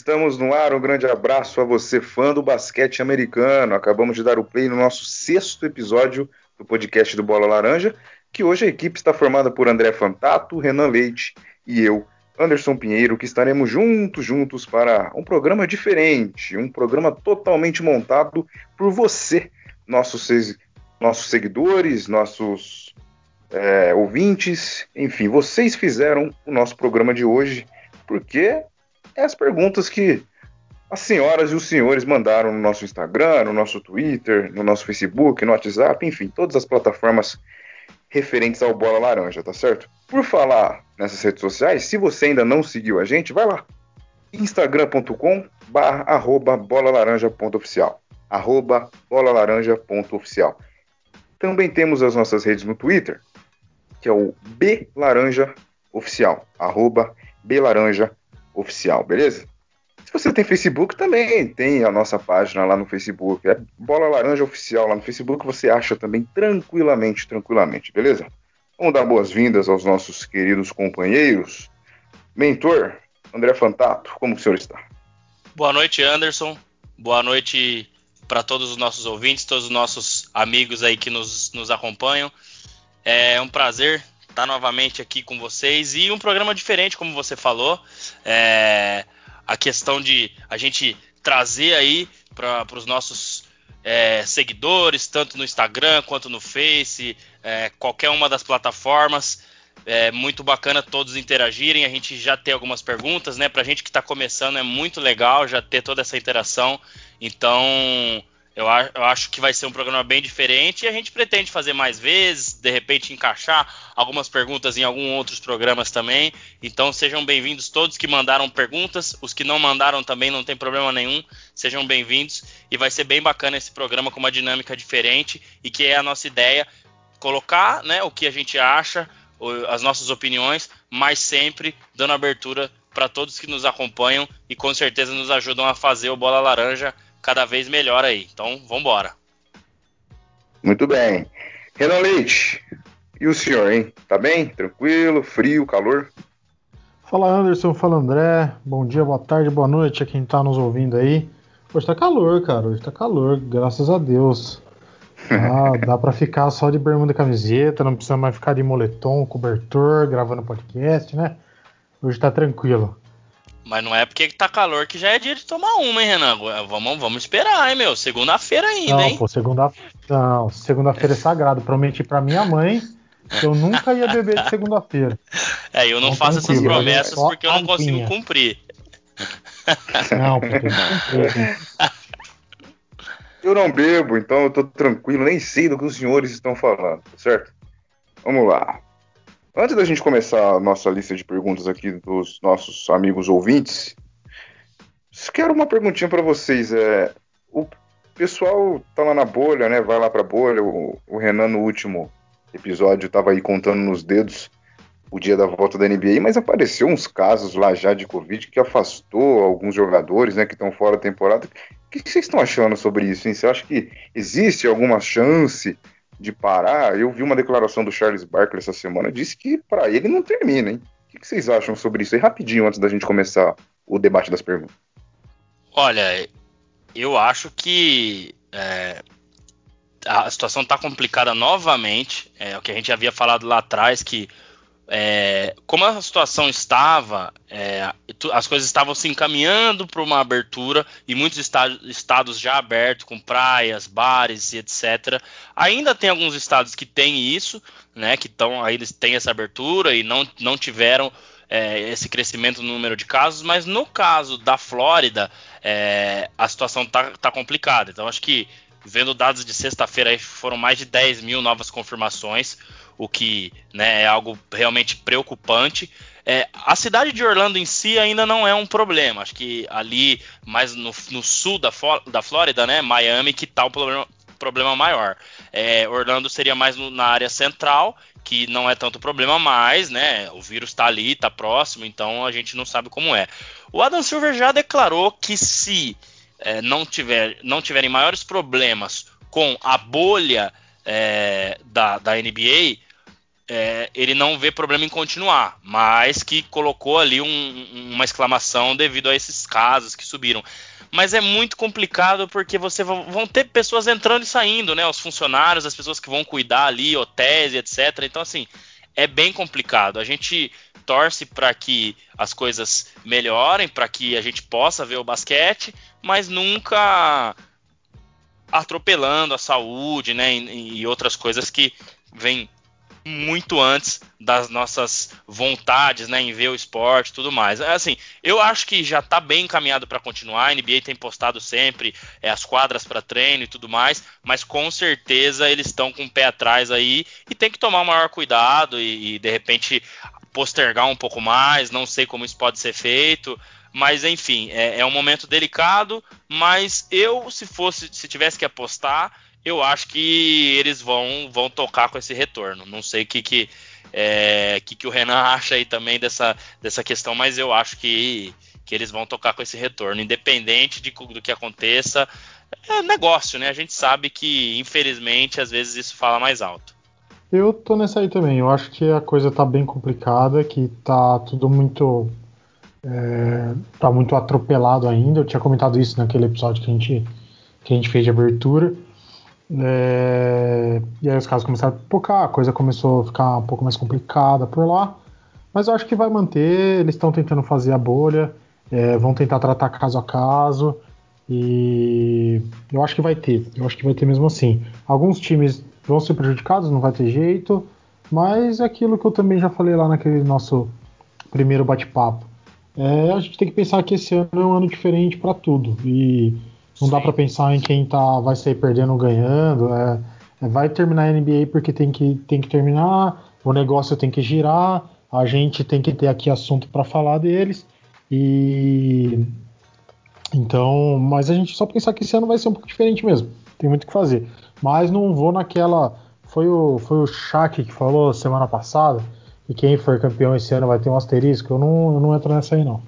estamos no ar. Um grande abraço a você, fã do basquete americano. Acabamos de dar o play no nosso sexto episódio do podcast do Bola Laranja, que hoje a equipe está formada por André Fantato, Renan Leite e eu, Anderson Pinheiro, que estaremos juntos, juntos para um programa diferente, um programa totalmente montado por você, nossos, nossos seguidores, nossos é, ouvintes, enfim, vocês fizeram o nosso programa de hoje, porque é as perguntas que as senhoras e os senhores mandaram no nosso Instagram, no nosso Twitter, no nosso Facebook, no WhatsApp, enfim, todas as plataformas referentes ao Bola Laranja, tá certo? Por falar nessas redes sociais, se você ainda não seguiu a gente, vai lá. instagram.com barra arroba bolalaranja.oficial arroba bolalaranja.oficial Também temos as nossas redes no Twitter, que é o Laranja Oficial, arroba Laranja Oficial, beleza? Se você tem Facebook, também tem a nossa página lá no Facebook. É Bola Laranja Oficial lá no Facebook, você acha também tranquilamente, tranquilamente, beleza? Vamos dar boas-vindas aos nossos queridos companheiros. Mentor, André Fantato, como o senhor está? Boa noite, Anderson. Boa noite para todos os nossos ouvintes, todos os nossos amigos aí que nos, nos acompanham. É um prazer estar novamente aqui com vocês e um programa diferente, como você falou. É, a questão de a gente trazer aí para os nossos é, seguidores, tanto no Instagram quanto no Face, é, qualquer uma das plataformas. É muito bacana todos interagirem. A gente já tem algumas perguntas, né? Para gente que está começando é muito legal já ter toda essa interação. Então, eu, eu, acho que vai ser um programa bem diferente e a gente pretende fazer mais vezes, de repente encaixar algumas perguntas em alguns outros programas também. Então sejam bem-vindos todos que mandaram perguntas, os que não mandaram também não tem problema nenhum, sejam bem-vindos e vai ser bem bacana esse programa com uma dinâmica diferente e que é a nossa ideia colocar, né, o que a gente acha, as nossas opiniões, mas sempre dando abertura para todos que nos acompanham e com certeza nos ajudam a fazer o Bola Laranja cada vez melhor aí. Então, vamos embora. Muito bem. Renan Leite, e o senhor, hein? Tá bem? Tranquilo? Frio? Calor? Fala Anderson, fala André. Bom dia, boa tarde, boa noite a quem tá nos ouvindo aí. Hoje tá calor, cara. Hoje tá calor, graças a Deus. Ah, dá para ficar só de bermuda e camiseta, não precisa mais ficar de moletom, cobertor, gravando podcast, né? Hoje tá tranquilo. Mas não é porque tá calor que já é dia de tomar uma, hein, Renan? Vamos, vamos esperar, hein, meu? Segunda-feira ainda, não, hein? Pô, segunda, não, segunda-feira é sagrado. Prometi pra minha mãe que eu nunca ia beber de segunda-feira. É, eu não então, faço essas promessas porque eu não consigo cumprir. Não, porque eu não bebo, então eu tô tranquilo, nem sei do que os senhores estão falando, certo? Vamos lá. Antes da gente começar a nossa lista de perguntas aqui dos nossos amigos ouvintes, quero uma perguntinha para vocês. É, o pessoal tá lá na bolha, né? Vai lá pra bolha. O, o Renan, no último episódio, tava aí contando nos dedos o dia da volta da NBA, mas apareceu uns casos lá já de Covid que afastou alguns jogadores, né, que estão fora da temporada. O que vocês estão achando sobre isso? Você acha que existe alguma chance de parar, eu vi uma declaração do Charles Barkley essa semana, disse que para ele não termina, hein? O que vocês acham sobre isso aí, rapidinho, antes da gente começar o debate das perguntas? Olha, eu acho que é, a situação está complicada novamente. É o que a gente havia falado lá atrás, que é, como a situação estava, é, as coisas estavam se encaminhando para uma abertura e muitos estados, estados já abertos, com praias, bares e etc. Ainda tem alguns estados que têm isso, né, que estão aí têm essa abertura e não, não tiveram é, esse crescimento no número de casos, mas no caso da Flórida, é, a situação está tá complicada. Então, acho que vendo dados de sexta-feira, foram mais de 10 mil novas confirmações o que né, é algo realmente preocupante. É, a cidade de Orlando em si ainda não é um problema. Acho que ali, mais no, no sul da, da Flórida, né, Miami, que está o problema, problema maior. É, Orlando seria mais no, na área central, que não é tanto problema mais, né? O vírus está ali, está próximo, então a gente não sabe como é. O Adam Silver já declarou que se é, não, tiver, não tiverem maiores problemas com a bolha é, da, da NBA, é, ele não vê problema em continuar, mas que colocou ali um, uma exclamação devido a esses casos que subiram. Mas é muito complicado porque você vão ter pessoas entrando e saindo, né? Os funcionários, as pessoas que vão cuidar ali, hotéis, etc. Então, assim, é bem complicado. A gente torce para que as coisas melhorem, para que a gente possa ver o basquete, mas nunca atropelando a saúde, né, e, e outras coisas que vêm muito antes das nossas vontades, né, em ver o esporte tudo mais. É, assim, eu acho que já está bem encaminhado para continuar. A NBA tem postado sempre é, as quadras para treino e tudo mais, mas com certeza eles estão com o pé atrás aí e tem que tomar o maior cuidado e, e de repente postergar um pouco mais. Não sei como isso pode ser feito. Mas enfim, é, é um momento delicado. Mas eu, se fosse, se tivesse que apostar, eu acho que eles vão, vão tocar com esse retorno. Não sei o que, que, é, que, que o Renan acha aí também dessa, dessa questão, mas eu acho que, que eles vão tocar com esse retorno, independente de, do que aconteça. É negócio, né? A gente sabe que, infelizmente, às vezes isso fala mais alto. Eu tô nessa aí também. Eu acho que a coisa tá bem complicada, que tá tudo muito. É, tá muito atropelado ainda. Eu tinha comentado isso naquele episódio que a gente, que a gente fez de abertura. É, e aí os casos começaram a pipocar, a coisa começou a ficar um pouco mais complicada por lá. Mas eu acho que vai manter, eles estão tentando fazer a bolha, é, vão tentar tratar caso a caso. E eu acho que vai ter, eu acho que vai ter mesmo assim. Alguns times vão ser prejudicados, não vai ter jeito, mas é aquilo que eu também já falei lá naquele nosso primeiro bate-papo. É, a gente tem que pensar que esse ano é um ano diferente para tudo. E não Sim. dá para pensar em quem tá, vai sair perdendo ou ganhando. É, é, vai terminar a NBA porque tem que, tem que terminar, o negócio tem que girar, a gente tem que ter aqui assunto para falar deles. E então, mas a gente só pensar que esse ano vai ser um pouco diferente mesmo. Tem muito o que fazer. Mas não vou naquela. Foi o, foi o Shaq que falou semana passada que quem for campeão esse ano vai ter um asterisco. Eu não, eu não entro nessa aí, não.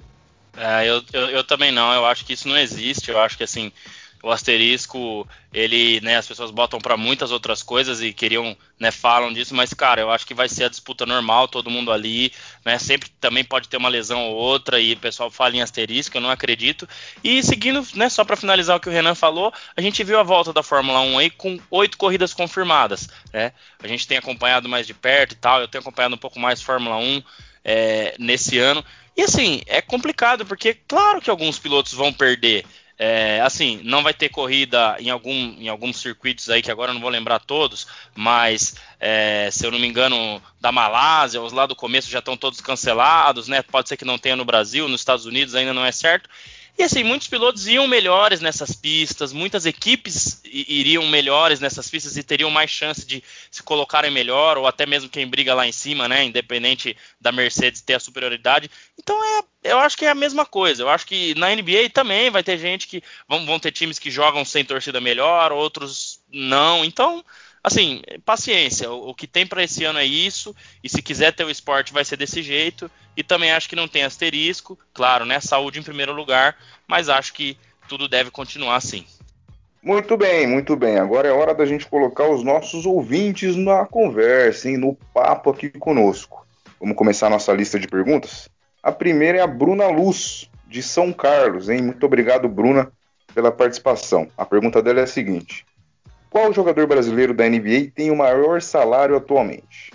É, eu, eu, eu, também não, eu acho que isso não existe, eu acho que assim, o asterisco, ele, né, as pessoas botam para muitas outras coisas e queriam, né, falam disso, mas cara, eu acho que vai ser a disputa normal, todo mundo ali, né, sempre também pode ter uma lesão ou outra e o pessoal fala em asterisco, eu não acredito. E seguindo, né, só para finalizar o que o Renan falou, a gente viu a volta da Fórmula 1 aí com oito corridas confirmadas, né? A gente tem acompanhado mais de perto e tal, eu tenho acompanhado um pouco mais Fórmula 1 é, nesse ano. E assim, é complicado, porque claro que alguns pilotos vão perder. É, assim, não vai ter corrida em, algum, em alguns circuitos aí que agora eu não vou lembrar todos, mas é, se eu não me engano, da Malásia, os lá do começo já estão todos cancelados, né? Pode ser que não tenha no Brasil, nos Estados Unidos ainda não é certo. E assim, muitos pilotos iam melhores nessas pistas, muitas equipes iriam melhores nessas pistas e teriam mais chance de se colocarem melhor, ou até mesmo quem briga lá em cima, né? Independente da Mercedes ter a superioridade. Então é, eu acho que é a mesma coisa. Eu acho que na NBA também vai ter gente que. Vão, vão ter times que jogam sem torcida melhor, outros não. Então assim, paciência. O, que tem para esse ano é isso. E se quiser ter o esporte, vai ser desse jeito. E também acho que não tem asterisco. Claro, né? Saúde em primeiro lugar. Mas acho que tudo deve continuar assim. Muito bem, muito bem. Agora é hora da gente colocar os nossos ouvintes na conversa, hein, no papo aqui conosco. Vamos começar a nossa lista de perguntas? A primeira é a Bruna Luz, de São Carlos, hein? Muito obrigado, Bruna, pela participação. A pergunta dela é a seguinte: qual jogador brasileiro da NBA tem o maior salário atualmente?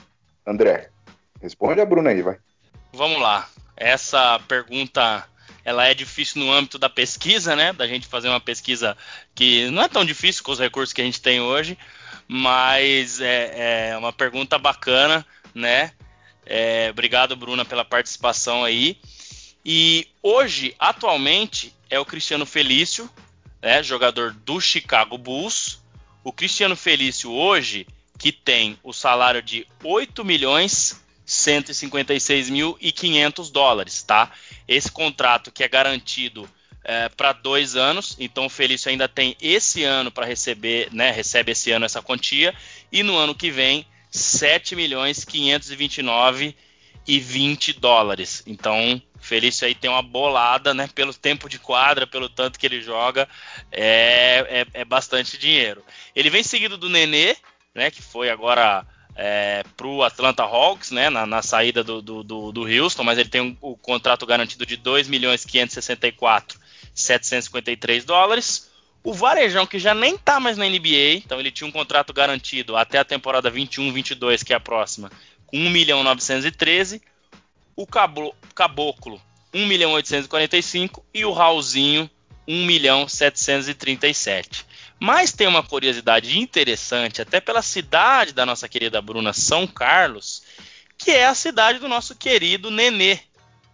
André, responde a Bruna aí, vai. Vamos lá. Essa pergunta ela é difícil no âmbito da pesquisa, né? Da gente fazer uma pesquisa que não é tão difícil com os recursos que a gente tem hoje, mas é, é uma pergunta bacana, né? É, obrigado, Bruna, pela participação aí. E hoje, atualmente, é o Cristiano Felício, né, jogador do Chicago Bulls, o Cristiano Felício hoje, que tem o salário de 8 milhões 156 mil e 500 dólares, tá? Esse contrato que é garantido é, para dois anos, então o Felício ainda tem esse ano para receber, né? Recebe esse ano essa quantia e no ano que vem 7 milhões 529 e 20 dólares. Então Felício aí tem uma bolada, né? Pelo tempo de quadra, pelo tanto que ele joga, é, é, é bastante dinheiro. Ele vem seguido do Nenê, né? Que foi agora é, para o Atlanta Hawks, né, na, na saída do, do, do, do, Houston, mas ele tem um, o contrato garantido de 2 milhões 564 753 dólares. O Varejão, que já nem está mais na NBA, então ele tinha um contrato garantido até a temporada 21-22, que é a próxima, com 1 milhão 913. O Caboclo, 1 milhão 845 e o Raulzinho 1 milhão 737. Mas tem uma curiosidade interessante, até pela cidade da nossa querida Bruna, São Carlos, que é a cidade do nosso querido Nenê.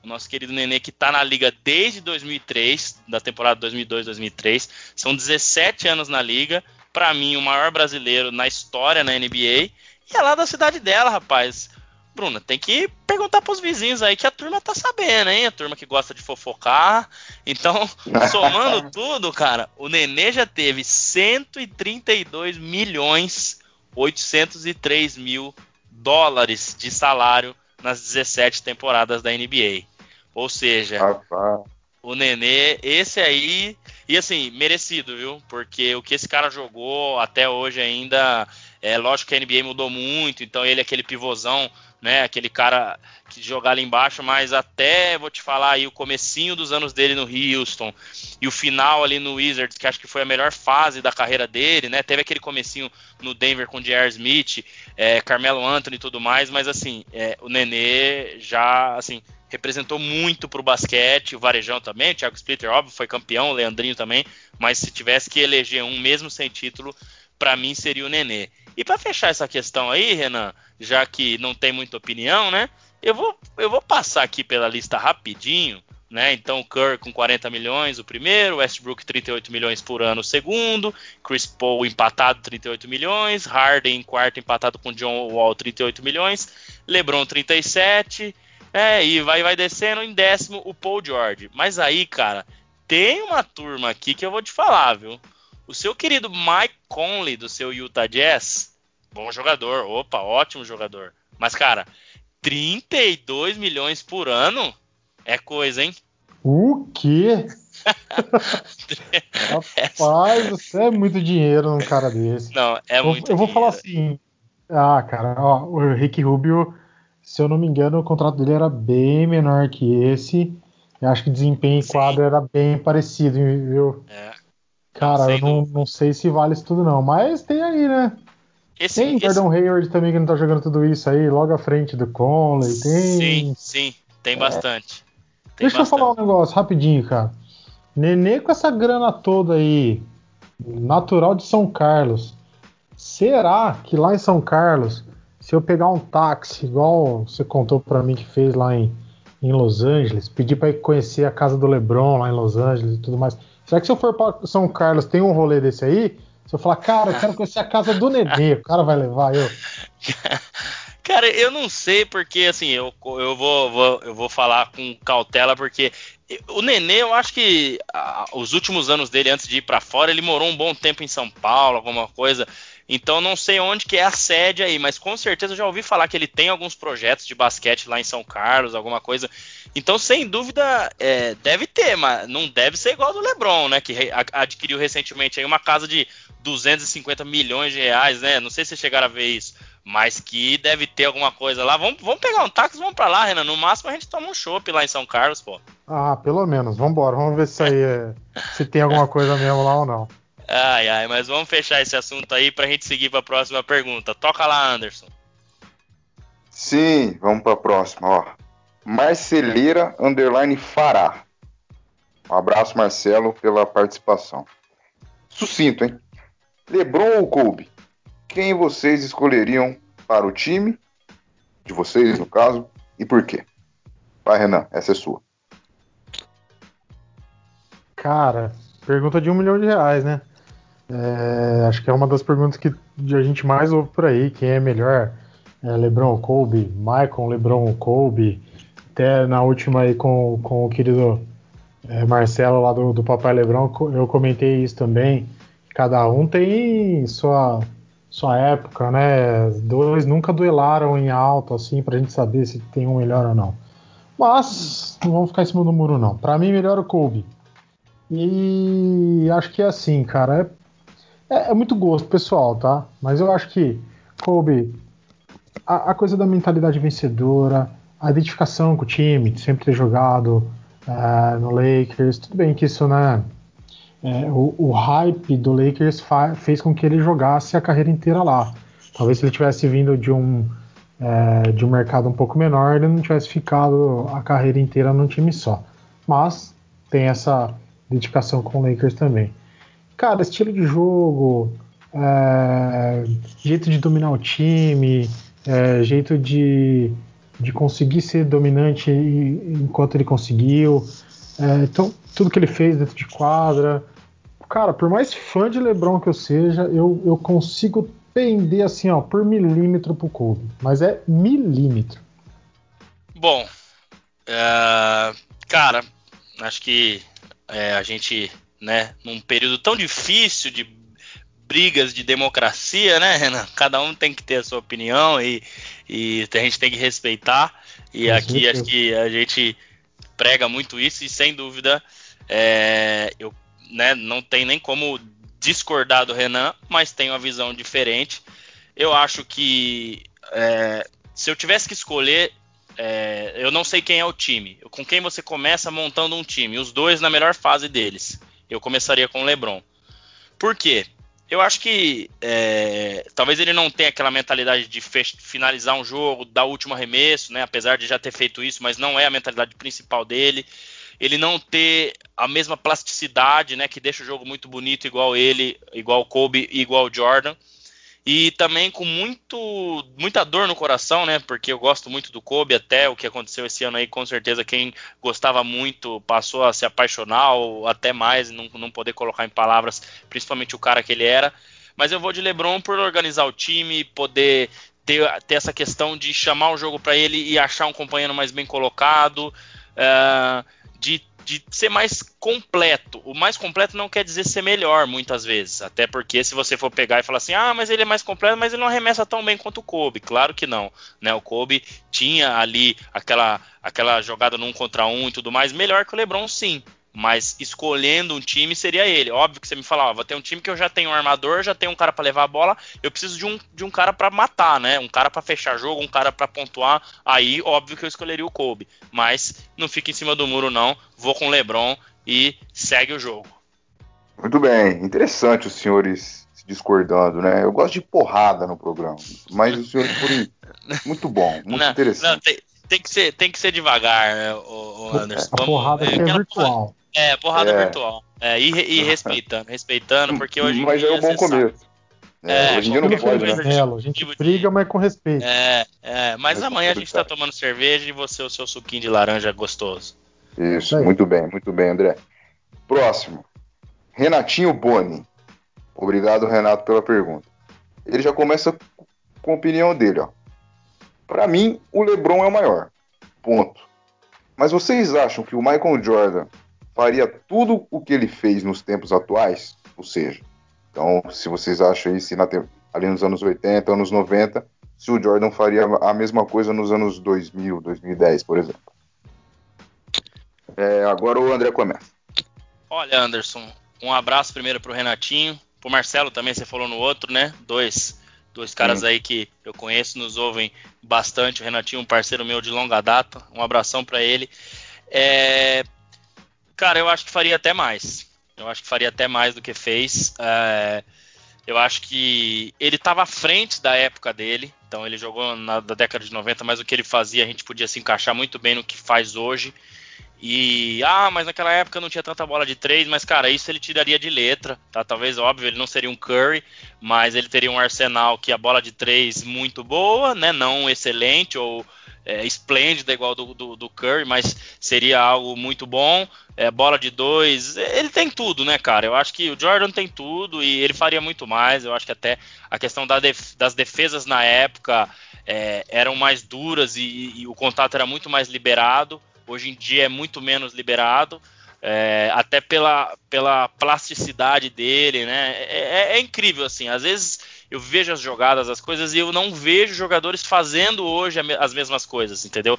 O nosso querido Nenê que está na liga desde 2003, da temporada 2002-2003. São 17 anos na liga. Para mim, o maior brasileiro na história na NBA. E é lá da cidade dela, rapaz. Bruna, tem que perguntar pros vizinhos aí que a turma tá sabendo, hein? A turma que gosta de fofocar. Então, somando tudo, cara, o Nenê já teve 132 milhões 803 mil dólares de salário nas 17 temporadas da NBA. Ou seja, Rapaz. o Nenê, esse aí, e assim, merecido, viu? Porque o que esse cara jogou até hoje ainda, é lógico que a NBA mudou muito, então ele é aquele pivôzão né? Aquele cara que jogar ali embaixo, mas até vou te falar aí o comecinho dos anos dele no Houston e o final ali no Wizards, que acho que foi a melhor fase da carreira dele, né? Teve aquele comecinho no Denver com J.R. Smith, é, Carmelo Anthony e tudo mais, mas assim, é, o Nenê já assim representou muito para o basquete, o Varejão também, o Thiago Splitter, óbvio, foi campeão, o Leandrinho também, mas se tivesse que eleger um mesmo sem título, para mim seria o Nenê. E para fechar essa questão aí, Renan, já que não tem muita opinião, né? Eu vou, eu vou passar aqui pela lista rapidinho, né? Então, Kerr com 40 milhões, o primeiro, Westbrook 38 milhões por ano, o segundo, Chris Paul empatado 38 milhões, Harden em quarto empatado com John Wall 38 milhões, LeBron 37, é, e vai vai descendo em décimo o Paul George. Mas aí, cara, tem uma turma aqui que eu vou te falar, viu? O seu querido Mike Conley, do seu Utah Jazz, bom jogador, opa, ótimo jogador. Mas, cara, 32 milhões por ano é coisa, hein? O quê? Rapaz, você é muito dinheiro num cara desse. Não, é eu, muito Eu vou dinheiro. falar assim. Ah, cara, ó, o Rick Rubio, se eu não me engano, o contrato dele era bem menor que esse. Eu acho que o desempenho em quadro era bem parecido, viu? É. Cara, eu não, não, sei se vale isso tudo não, mas tem aí, né? Esse, tem esse... Gordon Hayward também que não tá jogando tudo isso aí, logo à frente do Conley, tem... Sim, sim, tem é. bastante. Tem Deixa bastante. eu falar um negócio rapidinho, cara. Nenê com essa grana toda aí, natural de São Carlos, será que lá em São Carlos, se eu pegar um táxi, igual você contou para mim que fez lá em, em Los Angeles, pedir para ir conhecer a casa do LeBron lá em Los Angeles e tudo mais, Será que se eu for para São Carlos tem um rolê desse aí? Se eu falar, cara, eu quero conhecer a casa do Nenê, o cara vai levar eu. Cara, eu não sei porque assim, eu, eu vou, vou, eu vou falar com cautela porque o Nenê, eu acho que os últimos anos dele antes de ir para fora, ele morou um bom tempo em São Paulo, alguma coisa. Então não sei onde que é a sede aí, mas com certeza já ouvi falar que ele tem alguns projetos de basquete lá em São Carlos, alguma coisa. Então, sem dúvida, é, deve ter, mas não deve ser igual do LeBron, né? Que adquiriu recentemente aí uma casa de 250 milhões de reais, né? Não sei se chegaram a ver isso, mas que deve ter alguma coisa lá. Vamos, vamos pegar um táxi, vamos para lá, Renan. No máximo a gente toma um chopp lá em São Carlos, pô. Ah, pelo menos. Vamos embora. Vamos ver se aí é, se tem alguma coisa mesmo lá ou não. Ai, ai, mas vamos fechar esse assunto aí pra gente seguir pra próxima pergunta. Toca lá, Anderson. Sim, vamos pra próxima, ó. Marceleira Underline Fará. Um abraço, Marcelo, pela participação. Sucinto, hein? Lebron ou Kobe? Quem vocês escolheriam para o time? De vocês, no caso, e por quê? Vai, Renan, essa é sua. Cara, pergunta de um milhão de reais, né? É, acho que é uma das perguntas que a gente mais ouve por aí. Quem é melhor? É LeBron ou Kobe? Michael, LeBron ou Kobe? Até na última aí com, com o querido é, Marcelo lá do, do Papai LeBron, eu comentei isso também. Cada um tem sua, sua época, né? Dois nunca duelaram em alto, assim, pra gente saber se tem um melhor ou não. Mas não vamos ficar em cima do muro, não. Pra mim, melhor o Kobe. E acho que é assim, cara. É é, é, muito gosto pessoal, tá? Mas eu acho que Kobe a, a, coisa da mentalidade vencedora, a identificação com o time, sempre ter jogado uh, no Lakers, tudo bem que isso, né? É, o, o, hype do Lakers fez com que ele jogasse a carreira inteira lá. Talvez se ele tivesse vindo de um é, de um mercado um pouco menor, ele não tivesse ficado a carreira inteira num time só. Mas tem essa dedicação com o Lakers também. Cara, estilo de jogo, é, jeito de dominar o time, é, jeito de, de conseguir ser dominante enquanto ele conseguiu. É, então, tudo que ele fez dentro de quadra. Cara, por mais fã de LeBron que eu seja, eu, eu consigo pender assim, ó, por milímetro pro Kobe. Mas é milímetro. Bom, uh, cara, acho que é, a gente, né, num período tão difícil de brigas de democracia, né, Renan? Cada um tem que ter a sua opinião e, e a gente tem que respeitar. E aqui acho que a gente prega muito isso e sem dúvida é, eu né, não tem nem como discordar do Renan, mas tenho uma visão diferente. Eu acho que é, se eu tivesse que escolher, é, eu não sei quem é o time. Com quem você começa montando um time? Os dois na melhor fase deles. Eu começaria com o LeBron. Por quê? Eu acho que é, talvez ele não tenha aquela mentalidade de finalizar um jogo, dar o último arremesso, né? Apesar de já ter feito isso, mas não é a mentalidade principal dele ele não ter a mesma plasticidade, né, que deixa o jogo muito bonito igual ele, igual Kobe, igual Jordan. E também com muito, muita dor no coração, né? Porque eu gosto muito do Kobe, até o que aconteceu esse ano aí, com certeza quem gostava muito passou a se apaixonar, ou até mais, não, não poder colocar em palavras, principalmente o cara que ele era. Mas eu vou de LeBron por organizar o time, poder ter, ter essa questão de chamar o jogo para ele e achar um companheiro mais bem colocado. Uh, de, de ser mais completo. O mais completo não quer dizer ser melhor, muitas vezes. Até porque se você for pegar e falar assim, ah, mas ele é mais completo, mas ele não arremessa tão bem quanto o Kobe. Claro que não. Né? O Kobe tinha ali aquela, aquela jogada num contra um e tudo mais, melhor que o LeBron, sim mas escolhendo um time seria ele. Óbvio que você me falava, vou ter um time que eu já tenho um armador, já tenho um cara para levar a bola, eu preciso de um, de um cara para matar, né? Um cara para fechar jogo, um cara para pontuar. Aí, óbvio que eu escolheria o Kobe, mas não fica em cima do muro não. Vou com o LeBron e segue o jogo. Muito bem, interessante os senhores discordando, né? Eu gosto de porrada no programa, mas os senhores foram muito bom, muito não, interessante. Não, tem, tem, que ser, tem que ser devagar, né, o, o Anderson. Vamos, porrada é, é virtual. É, porrada é. virtual. É, e, e respeitando, respeitando, porque hoje. Mas já é um bom começo. É, hoje em dia não pode, né? A gente briga, mas com respeito. É, é mas, mas amanhã a gente tá tomando cerveja e você o seu suquinho de laranja gostoso. Isso, muito bem, muito bem, André. Próximo. Renatinho Boni. Obrigado, Renato, pela pergunta. Ele já começa com a opinião dele, ó. Para mim, o LeBron é o maior. Ponto. Mas vocês acham que o Michael Jordan faria tudo o que ele fez nos tempos atuais? Ou seja, então, se vocês acham aí, se na, ali nos anos 80, anos 90, se o Jordan faria a mesma coisa nos anos 2000, 2010, por exemplo. É, agora o André começa. Olha, Anderson, um abraço primeiro pro Renatinho, pro Marcelo também, você falou no outro, né? Dois, dois caras Sim. aí que eu conheço, nos ouvem bastante. O Renatinho, um parceiro meu de longa data. Um abração para ele. É, Cara, eu acho que faria até mais. Eu acho que faria até mais do que fez. É, eu acho que ele estava à frente da época dele. Então ele jogou na da década de 90, mas o que ele fazia a gente podia se encaixar muito bem no que faz hoje. E ah, mas naquela época não tinha tanta bola de três, mas cara, isso ele tiraria de letra, tá? Talvez óbvio, ele não seria um Curry, mas ele teria um arsenal que a bola de três muito boa, né? Não excelente ou é, esplêndida igual do, do, do, Curry, mas seria algo muito bom. É, bola de dois, ele tem tudo, né, cara? Eu acho que o Jordan tem tudo e ele faria muito mais. Eu acho que até a questão da def das defesas na época é, eram mais duras e, e, o contato era muito mais liberado. Hoje em dia é muito menos liberado. É, até pela, pela plasticidade dele, né? É, é, é incrível, assim. Às vezes eu vejo as jogadas, as coisas, e eu não vejo jogadores fazendo hoje as mesmas coisas, entendeu?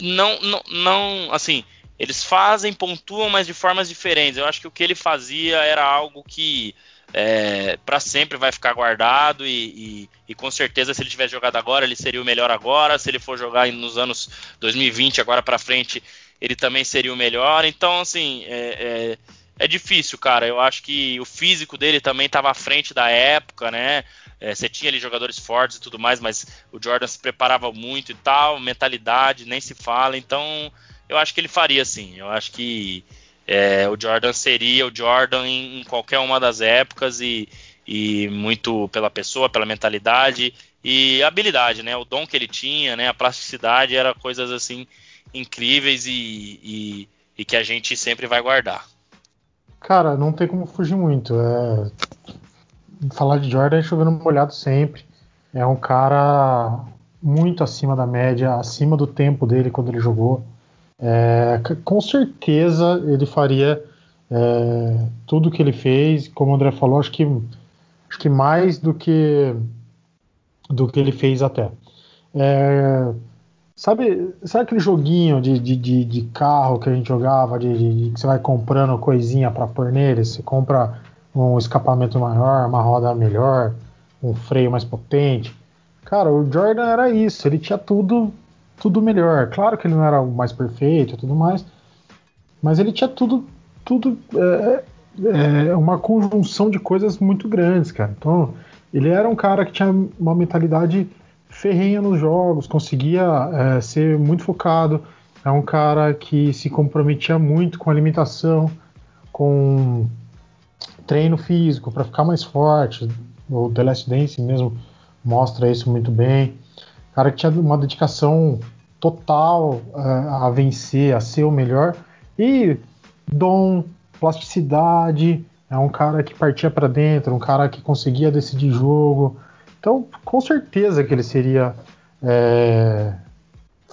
Não, não, não assim, eles fazem, pontuam, mas de formas diferentes. Eu acho que o que ele fazia era algo que é, para sempre vai ficar guardado e, e, e, com certeza se ele tivesse jogado agora ele seria o melhor agora, se ele for jogar nos anos 2020 agora para frente ele também seria o melhor. Então assim é, é, é, difícil, cara. Eu acho que o físico dele também estava à frente da época, né? É, você tinha ali jogadores fortes e tudo mais, mas o Jordan se preparava muito e tal, mentalidade nem se fala. Então eu acho que ele faria assim. Eu acho que é, o Jordan seria o Jordan em, em, qualquer uma das épocas e, e muito pela pessoa, pela mentalidade e habilidade, né? O dom que ele tinha, né? A plasticidade era coisas assim incríveis e, e, e que a gente sempre vai guardar. Cara, não tem como fugir muito. É... Falar de Jordan é chovendo molhado sempre. É um cara muito acima da média, acima do tempo dele quando ele jogou. É, com certeza ele faria é, tudo que ele fez, como o André falou, acho que, acho que mais do que do que ele fez até. É, sabe, sabe aquele joguinho de, de, de, de, carro que a gente jogava, de, de que você vai comprando coisinha para pôr nele? Você compra um escapamento maior, uma roda melhor, um freio mais potente. Cara, o Jordan era isso, ele tinha tudo tudo melhor. Claro que ele não era o mais perfeito e tudo mais, mas ele tinha tudo, tudo é, é, é, uma conjunção de coisas muito grandes, cara. Então, ele era um cara que tinha uma mentalidade ferrenha nos jogos, conseguia é, ser muito focado. É um cara que se comprometia muito com alimentação, com treino físico para ficar mais forte. O The Last Dance mesmo mostra isso muito bem cara que tinha uma dedicação total uh, a vencer, a ser o melhor. E dom, plasticidade, é um cara que partia para dentro, um cara que conseguia decidir jogo. Então, com certeza que ele seria. É,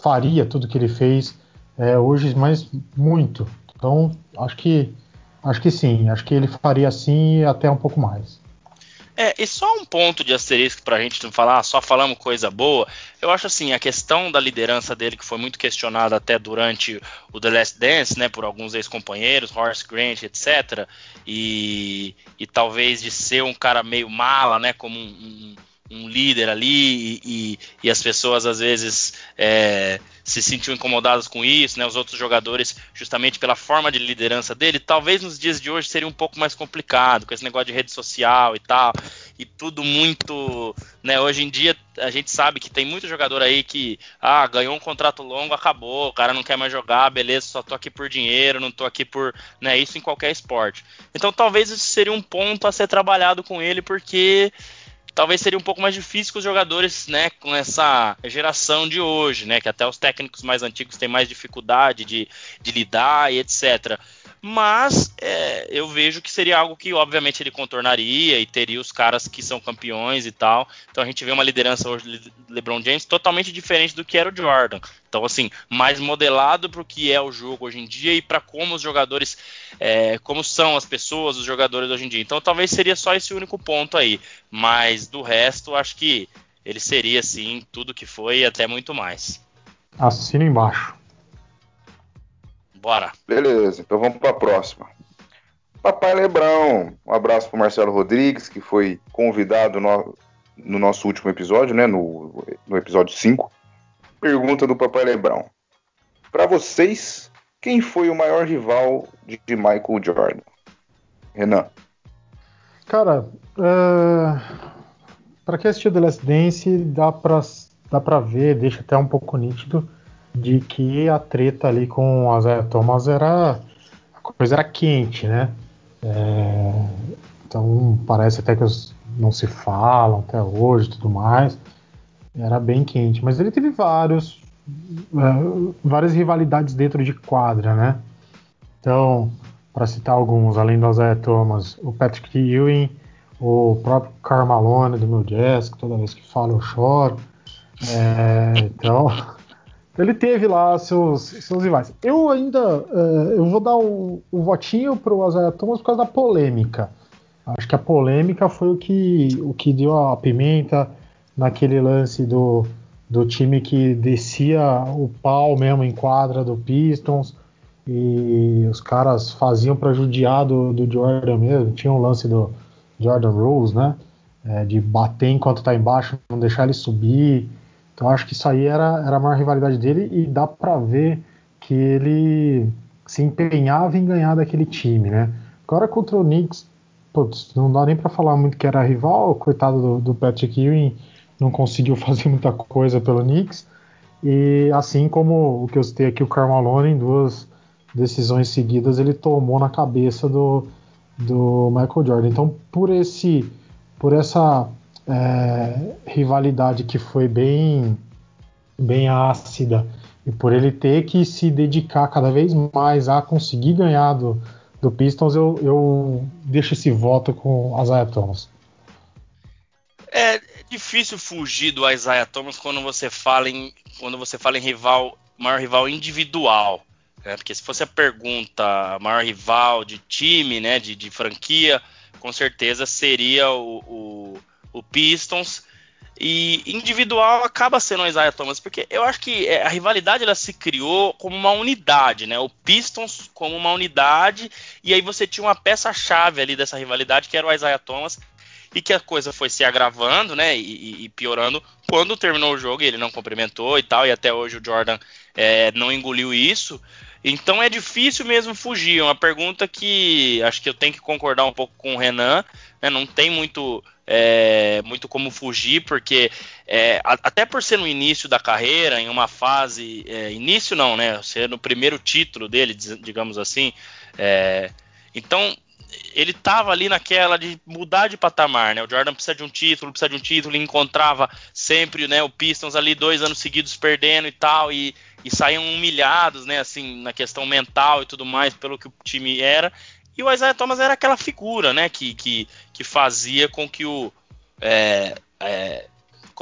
faria tudo que ele fez é, hoje, mas muito. Então, acho que acho que sim, acho que ele faria assim até um pouco mais. É, e só um ponto de asterisco para a gente não falar, só falamos coisa boa. Eu acho assim, a questão da liderança dele, que foi muito questionada até durante o The Last Dance, né, por alguns ex-companheiros, Horace Grant, etc. E, e talvez de ser um cara meio mala, né, como um, um um líder ali e, e, e, as pessoas às vezes é, se sentiam incomodadas com isso, né? Os outros jogadores, justamente pela forma de liderança dele, talvez nos dias de hoje seria um pouco mais complicado com esse negócio de rede social e tal, e tudo muito, né? Hoje em dia a gente sabe que tem muito jogador aí que, ah, ganhou um contrato longo, acabou, o cara não quer mais jogar, beleza, só tô aqui por dinheiro, não tô aqui por, né? Isso em qualquer esporte. Então talvez isso seria um ponto a ser trabalhado com ele, porque talvez seria um pouco mais difícil com os jogadores, né, com essa geração de hoje, né, que até os técnicos mais antigos têm mais dificuldade de, de lidar e etc. Mas é, eu vejo que seria algo que, obviamente, ele contornaria e teria os caras que são campeões e tal. Então a gente vê uma liderança hoje de LeBron James totalmente diferente do que era o Jordan. Então, assim, mais modelado para o que é o jogo hoje em dia e para como os jogadores, é, como são as pessoas, os jogadores hoje em dia. Então, talvez seria só esse único ponto aí. Mas do resto, acho que ele seria, sim, tudo que foi e até muito mais. Assina embaixo. Bora. Beleza, então vamos para a próxima. Papai Lebrão. Um abraço para Marcelo Rodrigues, que foi convidado no, no nosso último episódio, né? No, no episódio 5. Pergunta do Papai Lebrão. Para vocês, quem foi o maior rival de, de Michael Jordan? Renan. Cara, é... para quem assistiu The Last Dance, dá para dá ver, deixa até um pouco nítido de que a treta ali com o Isaiah Thomas era a coisa era quente, né? É, então parece até que os não se falam até hoje, tudo mais. Era bem quente, mas ele teve vários é, várias rivalidades dentro de quadra, né? Então, para citar alguns, além do Isaiah Thomas, o Patrick Ewing, o próprio Carmalone do meu jazz, que toda vez que falo eu choro. É, então, ele teve lá seus, seus rivais. Eu ainda uh, eu vou dar o votinho para o Isaiah Thomas por causa da polêmica. Acho que a polêmica foi o que, o que deu a pimenta naquele lance do, do time que descia o pau mesmo em quadra do Pistons e os caras faziam para judiar do, do Jordan mesmo. Tinha um lance do, Jordan Rose, né? É, de bater enquanto está embaixo, não deixar ele subir. Então acho que isso aí era, era a maior rivalidade dele e dá para ver que ele se empenhava em ganhar daquele time, né? Agora contra o Knicks, putz, não dá nem para falar muito que era rival, coitado do, do Patrick Ewing, não conseguiu fazer muita coisa pelo Knicks. E assim como o que eu citei aqui, o Carmelo em duas decisões seguidas, ele tomou na cabeça do, do Michael Jordan. Então, por esse por essa é, rivalidade que foi bem bem ácida e por ele ter que se dedicar cada vez mais a conseguir ganhar do, do Pistons, eu, eu deixo esse voto com Isaiah Thomas. É difícil fugir do Isaiah Thomas quando você fala em quando você fala em rival, maior rival individual. Né? Porque se fosse a pergunta maior rival de time, né, de, de franquia, com certeza seria o, o, o Pistons. E individual acaba sendo o Isaiah Thomas, porque eu acho que é, a rivalidade ela se criou como uma unidade, né? O Pistons como uma unidade, e aí você tinha uma peça-chave ali dessa rivalidade, que era o Isaiah Thomas, e que a coisa foi se agravando, né? E, e, piorando quando terminou o jogo, ele não cumprimentou e tal, e até hoje o Jordan é, não engoliu isso. Então é difícil mesmo fugir. É uma pergunta que acho que eu tenho que concordar um pouco com o Renan. Né? Não tem muito, é, muito como fugir, porque é, até por ser no início da carreira, em uma fase. É, início não, né? Ser no primeiro título dele, digamos assim. É, então ele estava ali naquela de mudar de patamar, né? O Jordan precisa de um título, precisa de um título, e encontrava sempre, né, o Pistons ali dois anos seguidos perdendo e tal, e, e saíam humilhados, né, assim, na questão mental e tudo mais, pelo que o time era. E o Isaiah Thomas era aquela figura, né, que, que, que fazia com que o é, é,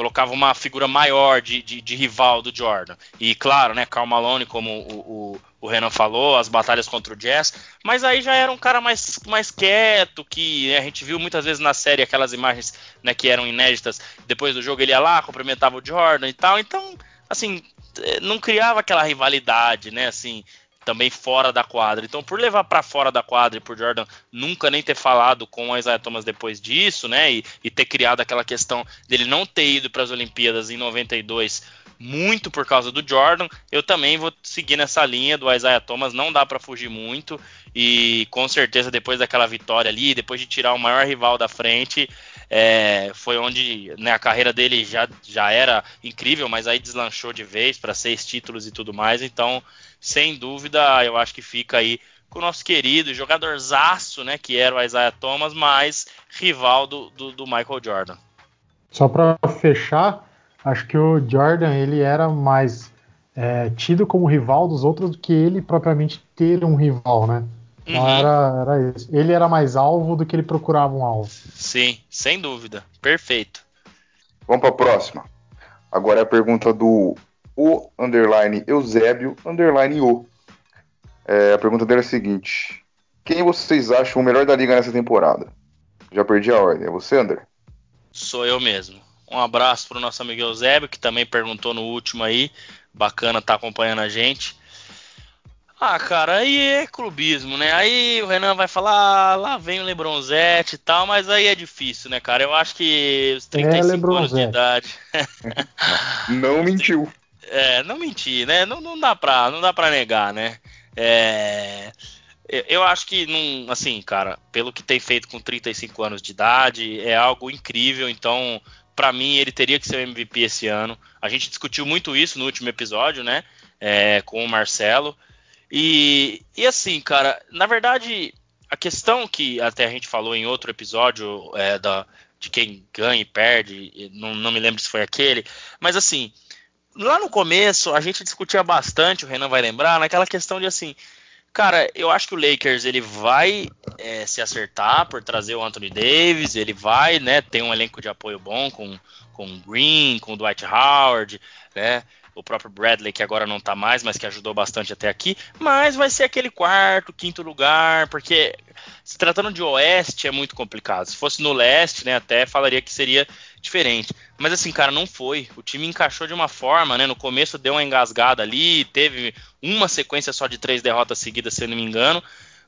colocava uma figura maior de, de, de, rival do Jordan. E claro, né, Karl Malone, como o, o, o, Renan falou, as batalhas contra o Jazz, mas aí já era um cara mais, mais quieto, que né, a gente viu muitas vezes na série aquelas imagens né, que eram inéditas, depois do jogo ele ia lá, cumprimentava o Jordan e tal, então, assim, não criava aquela rivalidade, né, assim, também fora da quadra. Então, por levar para fora da quadra e por Jordan nunca nem ter falado com o Isaiah Thomas depois disso, né, e, e ter criado aquela questão dele não ter ido para as Olimpíadas em 92 muito por causa do Jordan, eu também vou seguir nessa linha do Isaiah Thomas, não dá para fugir muito e com certeza depois daquela vitória ali, depois de tirar o maior rival da frente, é, foi onde né, a carreira dele já, já era incrível, mas aí deslanchou de vez para seis títulos e tudo mais, então sem dúvida, eu acho que fica aí com o nosso querido jogadorzaço, né, que era o Isaiah Thomas, mas rival do, do, do Michael Jordan. Só para fechar, acho que o Jordan ele era mais é, tido como rival dos outros do que ele propriamente ter um rival, né? Então uhum. era, era isso. Ele era mais alvo do que ele procurava um alvo. Sim, sem dúvida. Perfeito. Vamos para a próxima. Agora é a pergunta do o underline Eusébio underline o. É, a pergunta dele é a seguinte: Quem vocês acham o melhor da liga nessa temporada? Já perdi a ordem. É você, André? Sou eu mesmo. Um abraço para o nosso amigo Eusébio, que também perguntou no último aí. Bacana estar tá acompanhando a gente. Ah, cara, aí é clubismo, né? Aí o Renan vai falar, ah, lá vem o Lebronzete e tal, mas aí é difícil, né, cara? Eu acho que os 35 é, anos de idade. Não mentiu. É, não mentir, né? Não, não dá pra, não dá pra negar, né? É, eu acho que, não, assim, cara, pelo que tem feito com 35 anos de idade, é algo incrível. Então, para mim, ele teria que ser o MVP esse ano. A gente discutiu muito isso no último episódio, né? É, com o Marcelo. E, e assim, cara, na verdade, a questão que até a gente falou em outro episódio é, da, de quem ganha e perde, não, não me lembro se foi aquele, mas assim, lá no começo a gente discutia bastante, o Renan vai lembrar, naquela questão de assim, cara, eu acho que o Lakers ele vai é, se acertar por trazer o Anthony Davis, ele vai, né, ter um elenco de apoio bom com com Green, com Dwight Howard, né? O próprio Bradley, que agora não está mais, mas que ajudou bastante até aqui, mas vai ser aquele quarto, quinto lugar, porque se tratando de oeste é muito complicado. Se fosse no leste, né, até falaria que seria diferente. Mas assim, cara, não foi. O time encaixou de uma forma, né? No começo deu uma engasgada ali, teve uma sequência só de três derrotas seguidas, se eu não me engano.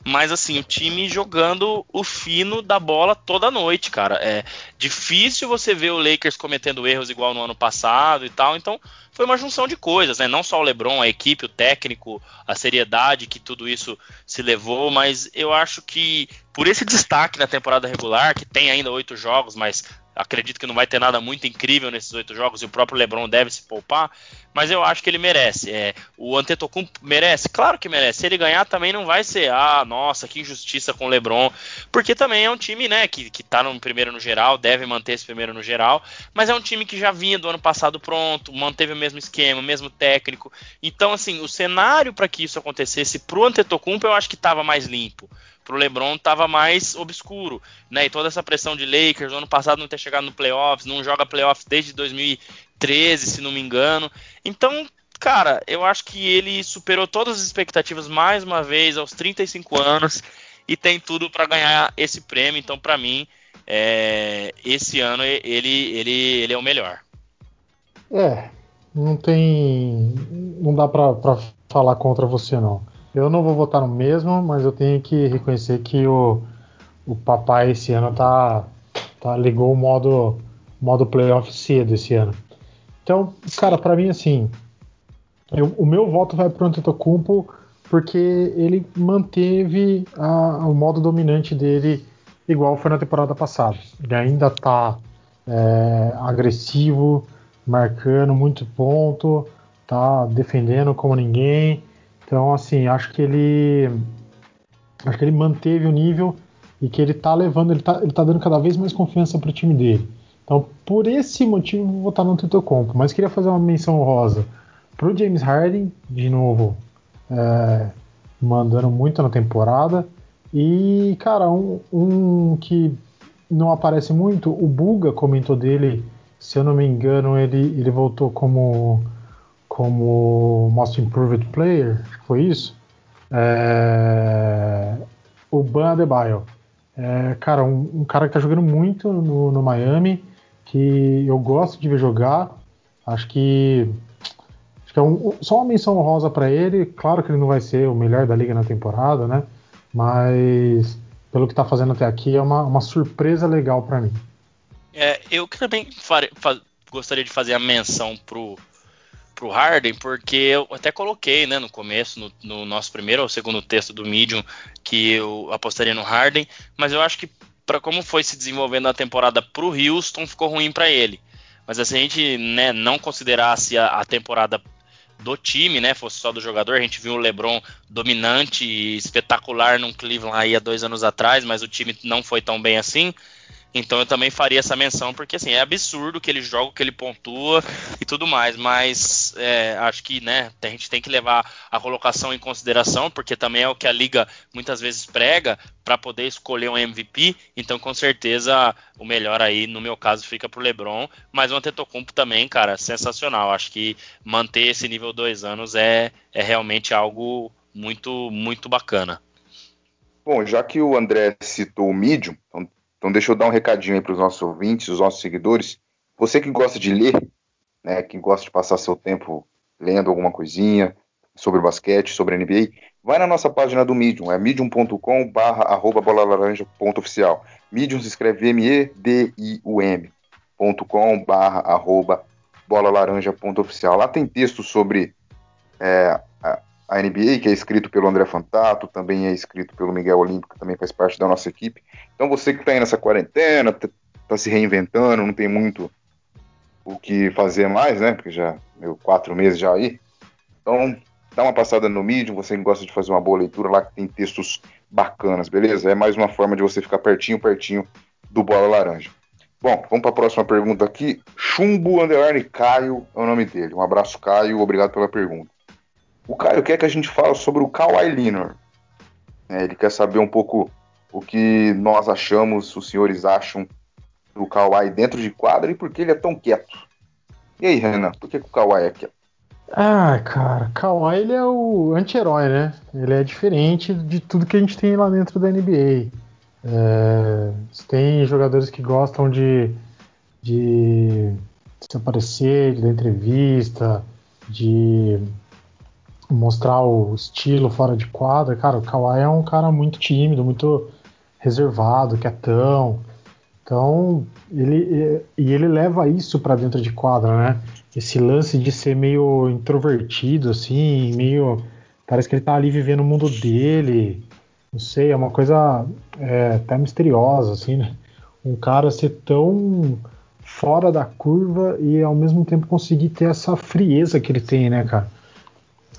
mas assim, o time jogando o fino da bola toda noite, cara. É difícil você ver o Lakers cometendo erros igual no ano passado e tal, então foi uma junção de coisas, né? Não só o LeBron, a equipe, o técnico, a seriedade que tudo isso se levou, mas eu acho que por esse destaque na temporada regular, que tem ainda oito jogos, mas acredito que não vai ter nada muito incrível nesses oito jogos e o próprio LeBron deve se poupar, mas eu acho que ele merece. É, o Antetokounmpo merece? Claro que merece. Se ele ganhar também não vai ser, ah, nossa, que injustiça com o LeBron, porque também é um time, né, que, que tá no primeiro no geral, deve manter esse primeiro no geral, mas é um time que já vinha do ano passado pronto, manteve o mesmo esquema, o mesmo técnico. Então, assim, o cenário para que isso acontecesse pro Antetokounmpo eu acho que estava mais limpo pro LeBron tava mais obscuro, né? E toda essa pressão de Lakers, no ano passado não ter chegado no playoffs, não joga playoffs desde 2013, se não me engano. Então, cara, eu acho que ele superou todas as expectativas mais uma vez aos 35 anos e tem tudo para ganhar esse prêmio. Então, para mim, é, esse ano ele, ele, ele é o melhor. É, não tem, não dá para falar contra você não. Eu não vou votar no mesmo, mas eu tenho que reconhecer que o, o papai esse ano tá, tá ligou o modo, modo playoff cedo esse ano. Então, cara, para mim assim, eu, o meu voto vai pro Antetokounmpo porque ele manteve a, o modo dominante dele igual foi na temporada passada. Ele ainda tá é, agressivo, marcando muito ponto, tá defendendo como ninguém. Então, assim, acho que ele acho que ele manteve o nível e que ele tá levando, ele tá, ele tá dando cada vez mais confiança pro time dele. Então, por esse motivo, vou votar no Tetocompo. Mas queria fazer uma menção rosa pro James Harden, de novo, é, mandando muito na temporada. E, cara, um, um, que não aparece muito, o Buga comentou dele, se eu não me engano, ele, ele voltou como como Most Improved Player, foi isso, é, o Ban Adebayo. É, cara, um, um, cara que tá jogando muito no, no, Miami, que eu gosto de ver jogar. Acho que, acho que é um, só uma menção honrosa para ele. Claro que ele não vai ser o melhor da liga na temporada, né? Mas pelo que tá fazendo até aqui, é uma, uma surpresa legal para mim. É, eu também gostaria de fazer a menção pro pro Harden, porque eu até coloquei, né, no começo, no, no, nosso primeiro ou segundo texto do Medium, que eu apostaria no Harden, mas eu acho que para como foi se desenvolvendo a temporada pro Houston, ficou ruim para ele. Mas se a gente né, não considerasse a, a, temporada do time, né, fosse só do jogador, a gente viu o LeBron dominante e espetacular no Cleveland aí há dois anos atrás, mas o time não foi tão bem assim. Então eu também faria essa menção, porque assim, é absurdo que ele joga, que ele pontua e tudo mais, mas é, acho que né, a gente tem que levar a colocação em consideração, porque também é o que a liga muitas vezes prega para poder escolher um MVP. Então, com certeza, o melhor aí, no meu caso, fica pro LeBron, mas o Antetokounmpo também, cara, sensacional. Acho que manter esse nível dois anos é, é realmente algo muito, muito bacana. Bom, já que o André citou o Medium, então então deixa eu dar um recadinho aí para os nossos ouvintes, os nossos seguidores. Você que gosta de ler, né, que gosta de passar seu tempo lendo alguma coisinha sobre basquete, sobre NBA, vai na nossa página do Medium, é medium.com barra arroba bola laranja ponto oficial. Medium se escreve M-E-D-I-U-M ponto com arroba bola laranja ponto oficial. Lá tem texto sobre é, a NBA, que é escrito pelo André Fantato, também é escrito pelo Miguel Olímpico, que também faz parte da nossa equipe. Então você que está aí nessa quarentena, está tá se reinventando, não tem muito o que fazer mais, né? Porque já meu quatro meses já aí. Então dá uma passada no Medium, você que gosta de fazer uma boa leitura lá que tem textos bacanas, beleza? É mais uma forma de você ficar pertinho, pertinho do Bola Laranja. Bom, vamos para a próxima pergunta aqui. Chumbo Underline Caio é o nome dele. Um abraço, Caio. Obrigado pela pergunta. O Caio quer que a gente fale sobre o Kawhi Leonard. É, ele quer saber um pouco o que nós achamos, os senhores acham do Kawhi dentro de quadra e por que ele é tão quieto. E aí, Renan, por que, que o Kawhi é quieto? Ah, cara, Kawhi ele é o anti-herói, né? Ele é diferente de tudo que a gente tem lá dentro da NBA. É, tem jogadores que gostam de, de se aparecer, de dar entrevista, de mostrar o estilo fora de quadra, cara, o Kawhi é um cara muito tímido, muito reservado, quietão. Então, ele e ele leva isso para dentro de quadra, né? Esse lance de ser meio introvertido assim, meio parece que ele tá ali vivendo o mundo dele. Não sei, é uma coisa é, até misteriosa assim, né? Um cara ser tão fora da curva e ao mesmo tempo conseguir ter essa frieza que ele tem, né, cara?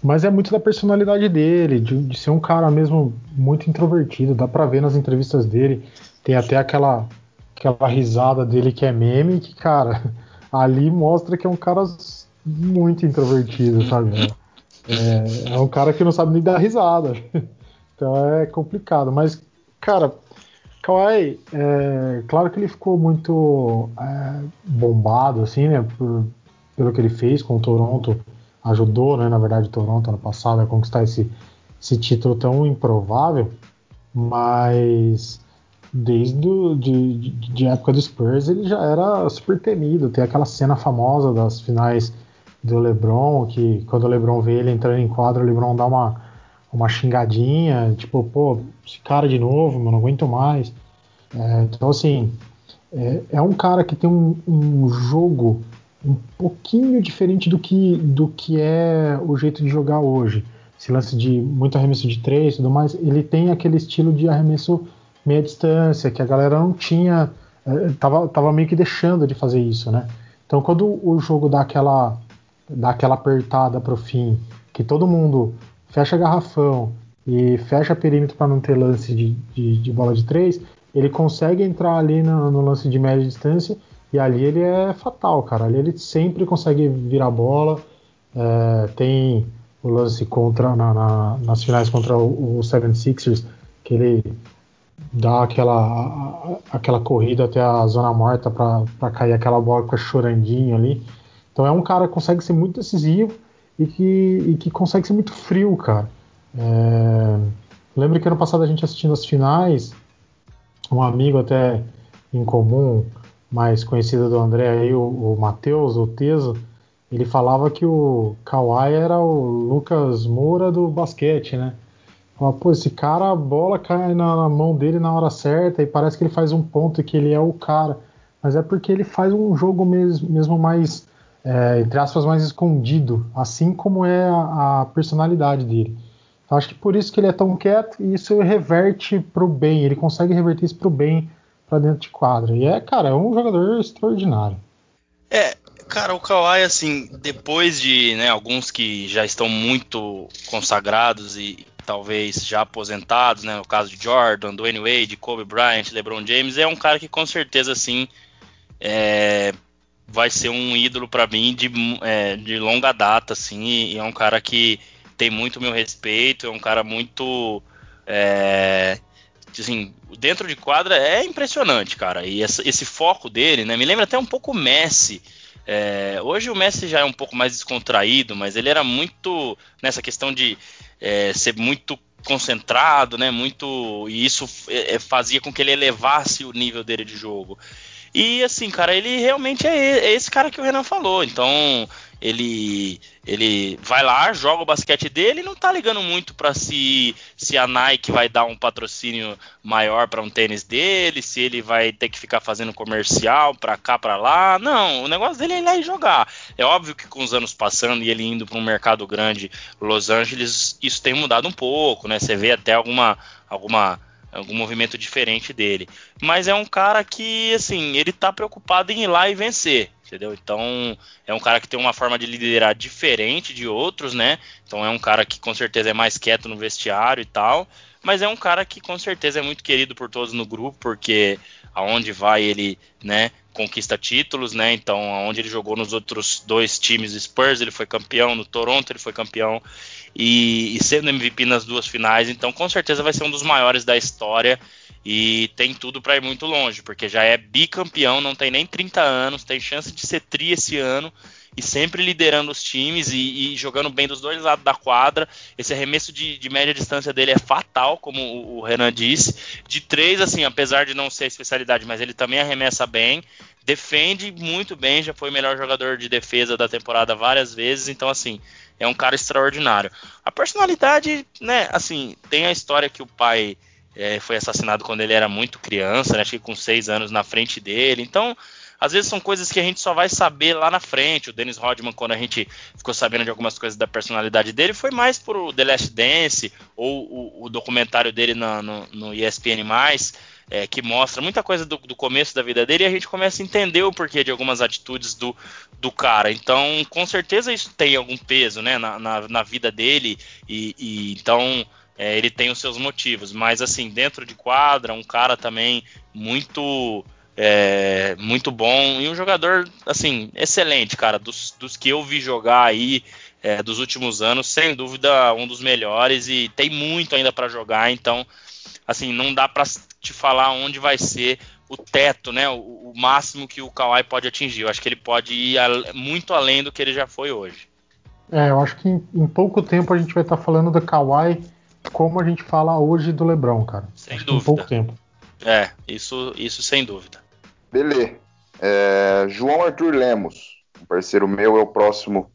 Mas é muito da personalidade dele, de, de, ser um cara mesmo muito introvertido. Dá pra ver nas entrevistas dele. Tem até aquela, aquela risada dele que é meme, que, cara, ali mostra que é um cara muito introvertido, sabe? É, é um cara que não sabe nem dar risada. Então é complicado. Mas, cara, Kawhi, é, claro que ele ficou muito é, bombado, assim, né? Por, pelo que ele fez com o Toronto ajudou, né, na verdade, o Toronto ano passado a conquistar esse, esse título tão improvável, mas desde do, de, de época do Spurs ele já era super temido. Tem aquela cena famosa das finais do LeBron, que quando o LeBron vê ele entrando em quadro, o LeBron dá uma, uma xingadinha, tipo, pô, esse cara de novo, eu não aguento mais. É, então, assim, é, é, um cara que tem um, um jogo um pouquinho diferente do que, do que é o jeito de jogar hoje. Esse lance de muito arremesso de três e tudo mais, ele tem aquele estilo de arremesso meia distância, que a galera não tinha, é, tava, tava meio que deixando de fazer isso, né? Então quando o jogo dá aquela, dá aquela apertada pro fim, que todo mundo fecha garrafão e fecha perímetro para não ter lance de, de, de, bola de três, ele consegue entrar ali no, no lance de média distância e ali ele é fatal, cara. Ali ele sempre consegue virar bola. É, tem o lance contra na, na, nas finais contra o, o 76ers, que ele dá aquela, a, aquela corrida até a zona morta para cair aquela bola com chorandinho ali. Então é um cara que consegue ser muito decisivo e que, e que consegue ser muito frio, cara. É, lembro que ano passado a gente assistindo as finais, um amigo até em comum, mais conhecida do André aí, o, o Matheus, o Teso, ele falava que o Kawhi era o Lucas Moura do basquete, né? Falava, pô, esse cara, a bola cai na, na, mão dele na hora certa e parece que ele faz um ponto e que ele é o cara. Mas é porque ele faz um jogo mesmo, mesmo mais, é, entre aspas, mais escondido, assim como é a, a personalidade dele. Acho que por isso que ele é tão quieto e isso reverte pro bem, ele consegue reverter isso pro bem para dentro de quadra. E é, cara, é um jogador extraordinário. É, cara, o Kawhi, assim, depois de né, alguns que já estão muito consagrados e talvez já aposentados, né, no caso de Jordan, Dwayne Wade, Kobe Bryant, LeBron James, é um cara que com certeza, assim, é, vai ser um ídolo para mim de, é, de longa data, assim, e é um cara que tem muito meu respeito, é um cara muito é, assim, dentro de quadra é impressionante, cara. E esse foco dele, né, me lembra até um pouco o Messi. É, hoje o Messi já é um pouco mais descontraído, mas ele era muito nessa questão de é, ser muito concentrado, né? Muito e isso é, é, fazia com que ele elevasse o nível dele de jogo. E assim, cara, ele realmente é, é esse cara que o Renan falou. Então ele ele vai lá, joga o basquete dele e não tá ligando muito para se se a Nike vai dar um patrocínio maior para um tênis dele, se ele vai ter que ficar fazendo comercial para cá para lá. Não, o negócio dele é ir lá e jogar. É óbvio que com os anos passando e ele indo para um mercado grande, Los Angeles, isso tem mudado um pouco, né? Você vê até alguma alguma algum movimento diferente dele. Mas é um cara que, assim, ele tá preocupado em ir lá e vencer entendeu? Então é um cara que tem uma forma de liderar diferente de outros, né? Então é um cara que com certeza é mais quieto no vestiário e tal, mas é um cara que com certeza é muito querido por todos no grupo, porque aonde vai ele, né, conquista títulos, né? Então, aonde ele jogou nos outros dois times Spurs, ele foi campeão, no Toronto ele foi campeão e, e sendo MVP nas duas finais, então com certeza vai ser um dos maiores da história e tem tudo para ir muito longe, porque já é bicampeão, não tem nem 30 anos, tem chance de ser tri esse ano e sempre liderando os times e, e jogando bem dos dois lados da quadra. Esse arremesso de, de média distância dele é fatal, como o, o, Renan disse. De três, assim, apesar de não ser a especialidade, mas ele também arremessa bem. Defende muito bem, já foi o melhor jogador de defesa da temporada várias vezes. Então, assim, é um cara extraordinário. A personalidade, né, assim, tem a história que o pai é, foi assassinado quando ele era muito criança, né, acho que com seis anos na frente dele. Então, às vezes são coisas que a gente só vai saber lá na frente. O Dennis Rodman, quando a gente ficou sabendo de algumas coisas da personalidade dele, foi mais por The Last Dance ou o, o documentário dele no, no, no ESPN+, é, que mostra muita coisa do, do, começo da vida dele e a gente começa a entender o porquê de algumas atitudes do, do cara. Então, com certeza isso tem algum peso né, na, na, na vida dele e, e então é, ele tem os seus motivos. Mas assim, dentro de quadra, um cara também muito é, muito bom e um jogador assim excelente, cara. Dos, dos que eu vi jogar aí é, dos últimos anos, sem dúvida um dos melhores e tem muito ainda para jogar. Então, assim, não dá para te falar onde vai ser o teto, né? O, o, máximo que o Kawhi pode atingir. Eu acho que ele pode ir a, muito além do que ele já foi hoje. É, eu acho que em, em pouco tempo a gente vai estar tá falando do Kawhi como a gente fala hoje do LeBron, cara. Sem acho dúvida. Em pouco tempo. É, isso, isso sem dúvida. Beleza. É, João Arthur Lemos, um parceiro meu, é o próximo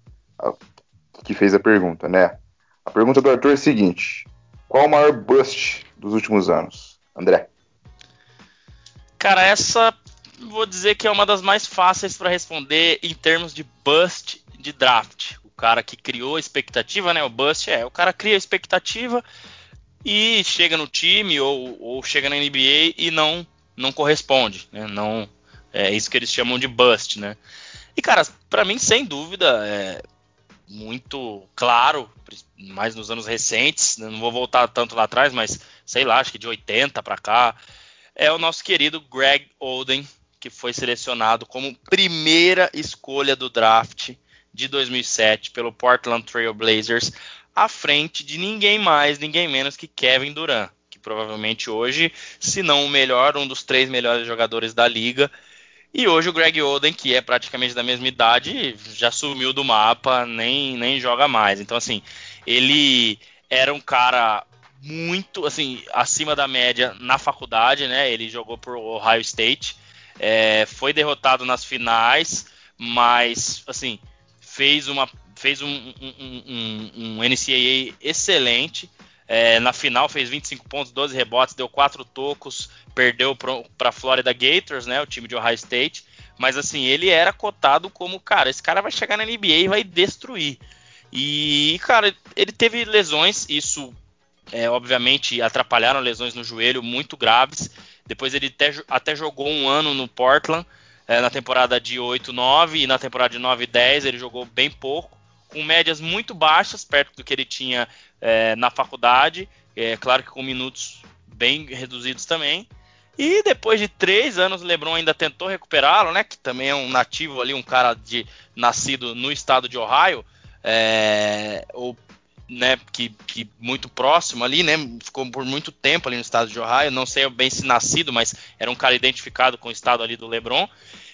que fez a pergunta, né? A pergunta do Arthur é a seguinte: Qual o maior bust dos últimos anos? André. Cara, essa vou dizer que é uma das mais fáceis para responder em termos de bust de draft. O cara que criou a expectativa, né? O bust é o cara cria a expectativa e chega no time ou, ou chega na NBA e não não corresponde, né? Não é isso que eles chamam de bust, né? E cara, para mim sem dúvida é muito claro, mais nos anos recentes, né? não vou voltar tanto lá atrás, mas sei lá, acho que de 80 para cá, é o nosso querido Greg Oden, que foi selecionado como primeira escolha do draft de 2007 pelo Portland Trail Blazers, à frente de ninguém mais, ninguém menos que Kevin Durant provavelmente hoje, se não o melhor, um dos três melhores jogadores da liga. E hoje o Greg Oden, que é praticamente da mesma idade, já sumiu do mapa, nem, nem joga mais. Então, assim, ele era um cara muito, assim, acima da média na faculdade, né? Ele jogou por Ohio State, é, foi derrotado nas finais, mas, assim, fez uma fez um, um, um, um NCAA excelente. É, na final fez 25 pontos, 12 rebotes, deu 4 tocos, perdeu para a Florida Gators, né, o time de Ohio State. Mas assim, ele era cotado como, cara, esse cara vai chegar na NBA e vai destruir. E, cara, ele teve lesões, isso é, obviamente atrapalharam lesões no joelho muito graves. Depois ele até, até jogou um ano no Portland, é, na temporada de 8-9 e na temporada de 9-10 ele jogou bem pouco com médias muito baixas, perto do que ele tinha é, na faculdade, é claro que com minutos bem reduzidos também. E depois de três anos, o LeBron ainda tentou recuperá-lo, né? Que também é um nativo ali, um cara de nascido no estado de Ohio, é, ou né, que, que, muito próximo ali, né? Ficou por muito tempo ali no estado de Ohio. Não sei bem se nascido, mas era um cara identificado com o estado ali do LeBron.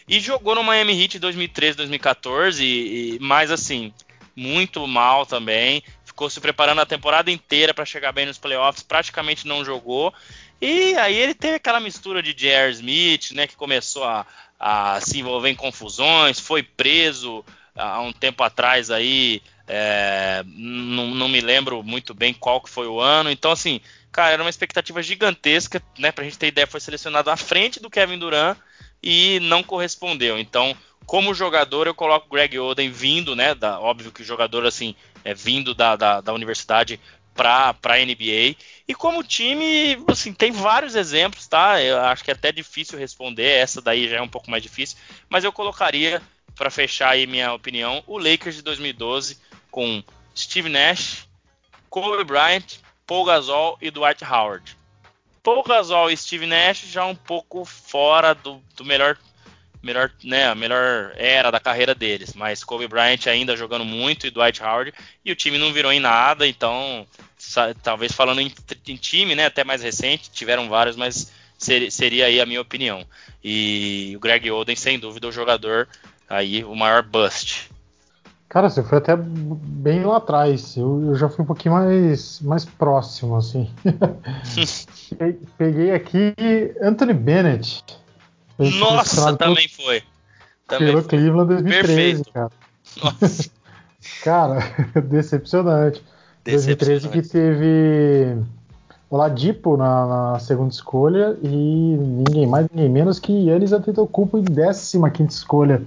E jogou no Miami Heat em 2013, 2014, e, e, mas assim, muito mal também. Ficou se preparando a temporada inteira para chegar bem nos playoffs, praticamente não jogou. E aí ele teve aquela mistura de J.R. Smith, né, que começou a, a, se envolver em confusões, foi preso há um tempo atrás aí, é, não, não, me lembro muito bem qual que foi o ano. Então, assim, cara, era uma expectativa gigantesca, né? Pra gente ter ideia, foi selecionado à frente do Kevin Durant e não correspondeu. Então, como jogador, eu coloco Greg Oden vindo, né? Da, óbvio que o jogador, assim, é vindo da, da, da universidade para a NBA. E como time, assim, tem vários exemplos, tá? Eu acho que é até difícil responder, essa daí já é um pouco mais difícil, mas eu colocaria, para fechar aí minha opinião, o Lakers de 2012 com Steve Nash, Kobe Bryant, Paul Gasol e Dwight Howard. Paul Gasol e Steve Nash já um pouco fora do, do melhor melhor, né, a melhor era da carreira deles. Mas Kobe Bryant ainda jogando muito e Dwight Howard e o time não virou em nada. Então, talvez falando em, em time, né, até mais recente, tiveram vários, mas ser, seria aí a minha opinião. E o Greg Oden, sem dúvida, o jogador aí o maior bust. Cara, você foi até bem lá atrás. Eu, eu já fui um pouquinho mais, mais próximo, assim. Peguei aqui Anthony Bennett. Nossa, também foi. Também Pelo foi. Cleveland 2013, Perfeito. cara. Nossa. Cara, decepcionante. decepcionante. 2013 que teve Oladipo na, na, segunda escolha e ninguém mais, ninguém menos que Yannis Antetokounmpo em 15 escolha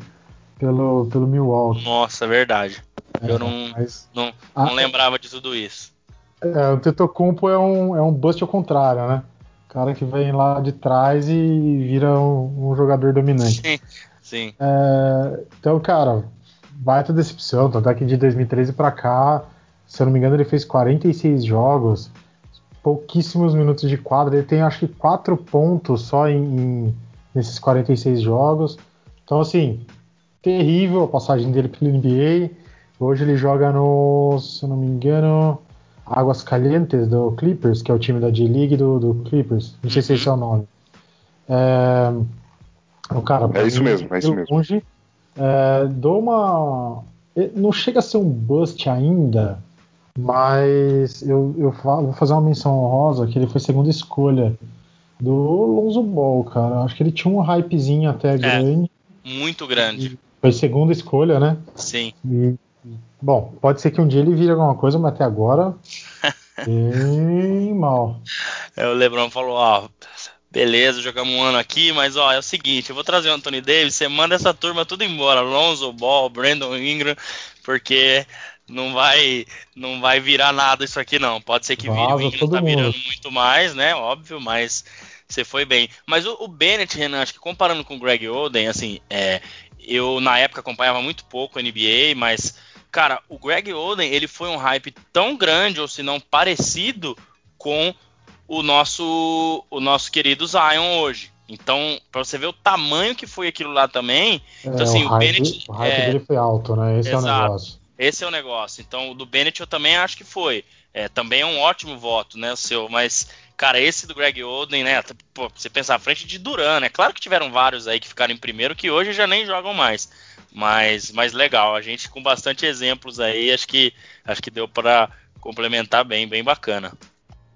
pelo, pelo Milwaukee. Nossa, verdade. É, Eu não, mas, não, não a, lembrava de tudo isso. É, o Antetokounmpo é um, é um bust ao contrário, né? Cara que vem lá de trás e vira um, um jogador dominante. Sim, sim. É, então, cara, baita decepção. Tanto é que de 2013 para cá, se eu não me engano, ele fez 46 jogos pouquíssimos minutos de quadra. Ele tem acho que quatro pontos só em, em, nesses 46 jogos. Então, assim, terrível a passagem dele pelo NBA. Hoje ele joga no, se eu não me engano, Águas Calientes do Clippers, que é o time da G-League do, do, Clippers. Não sei se esse é o uhum. nome. É, o cara, é isso mesmo, é isso mesmo. Longe, é, dou uma. Não chega a ser um bust ainda, mas eu, eu vou fazer uma menção honrosa que ele foi segunda escolha do Lonzo Ball, cara. Acho que ele tinha um hypezinho até é, grande. Muito grande. Foi segunda escolha, né? Sim. E, bom, pode ser que um dia ele vire alguma coisa, mas até agora. bem mal. É, o Lebron falou: ó, beleza, jogamos um ano aqui, mas ó, é o seguinte, eu vou trazer o Anthony Davis, você manda essa turma tudo embora, Lonzo Ball, Brandon Ingram, porque não vai não vai virar nada isso aqui não. Pode ser que vire, o Ingram tá virando muito mais, né? Óbvio, mas você foi bem. Mas o, o, Bennett, Renan, acho que comparando com o Greg Oden, assim, é, eu na época acompanhava muito pouco a NBA, mas cara, o Greg Oden, ele foi um hype tão grande ou se não parecido com o nosso o nosso querido Zion hoje. Então, para você ver o tamanho que foi aquilo lá também. É, então, assim, o, o Bennett. O hype é, dele foi alto, né? Esse exato. é o negócio. Esse é o negócio. Então, o do Bennett eu também acho que foi. É, também é um ótimo voto, né, o seu. Mas, cara, esse do Greg Oden, né? Pô, você pensar à frente de Duran, né? Claro que tiveram vários aí que ficaram em primeiro que hoje já nem jogam mais. Mas, mas legal, a gente com bastante exemplos aí, acho que acho que deu para complementar bem, bem bacana.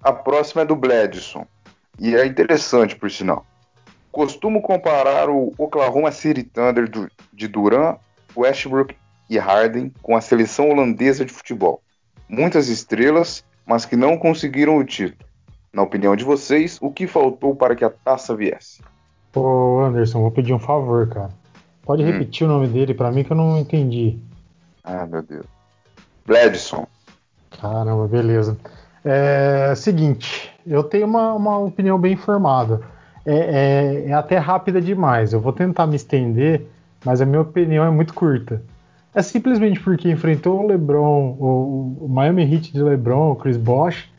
A próxima é do Bledson. E é interessante, por sinal. Costumo comparar o Oklahoma City Thunder de Duran, Westbrook e Harden com a seleção holandesa de futebol. Muitas estrelas, mas que não conseguiram o título. Na opinião de vocês, o que faltou para que a taça viesse? Ô Anderson, vou pedir um favor, cara. Pode hum. repetir o nome dele para mim que eu não entendi. Ah, meu Deus. Bledson. Caramba, beleza. É seguinte, eu tenho uma, uma opinião bem formada. É, é, é, até rápida demais. Eu vou tentar me estender, mas a minha opinião é muito curta. É simplesmente porque enfrentou o LeBron, o, o Miami Heat de LeBron, o Chris Bosh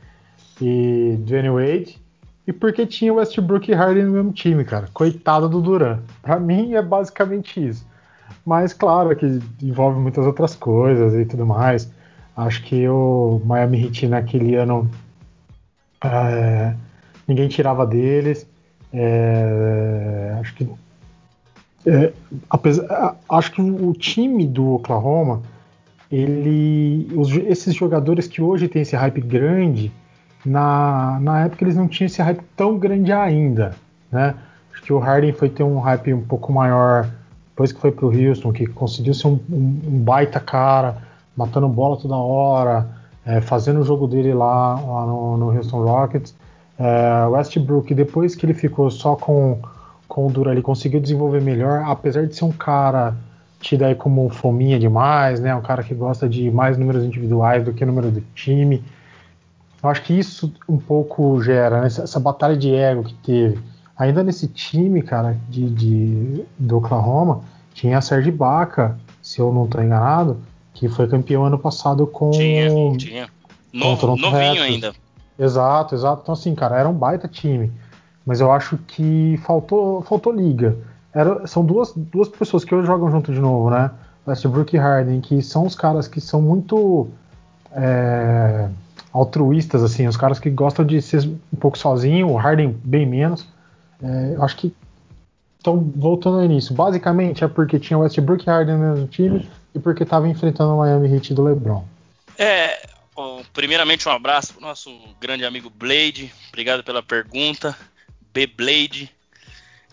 e Dwayne Wade, e porque tinha Westbrook e Harden no mesmo time, cara. Coitado do Duran. Para mim é basicamente isso. Mas claro que envolve muitas outras coisas e tudo mais. Acho que o Miami Heat naquele ano é, ninguém tirava deles. É, acho que é, apesar, acho que o time do Oklahoma, ele, os, esses jogadores que hoje têm esse hype grande, na, na época eles não tinham esse hype tão grande ainda, né? Acho que o Harden foi ter um hype um pouco maior depois que foi para o Houston, que conseguiu ser um, um, um, baita cara, matando bola toda hora, é, fazendo o jogo dele lá, lá no, no, Houston Rockets. É, Westbrook, depois que ele ficou só com com o Dura ele conseguiu desenvolver melhor, apesar de ser um cara tido aí como fominha demais, né? Um cara que gosta de mais números individuais do que número do time. Eu acho que isso um pouco gera, né? essa, essa, batalha de ego que teve. Ainda nesse time, cara, de, de do Oklahoma, tinha a Serge Baca, se eu não estou enganado, que foi campeão ano passado com. Tinha, tinha. Novo, novinho Raptors. ainda. Exato, exato. Então, assim, cara, era um baita time mas eu acho que faltou, faltou liga. Era, são duas, duas pessoas que hoje jogam junto de novo, né? Westbrook e Harden, que são os caras que são muito é, altruístas, assim, os caras que gostam de ser um pouco sozinho, o Harden bem menos. É, acho que estão voltando ao início. Basicamente é porque tinha Westbrook e Harden no time e porque estava enfrentando o Miami Heat do LeBron. É, primeiramente um abraço para o nosso grande amigo Blade, obrigado pela pergunta. Beyblade.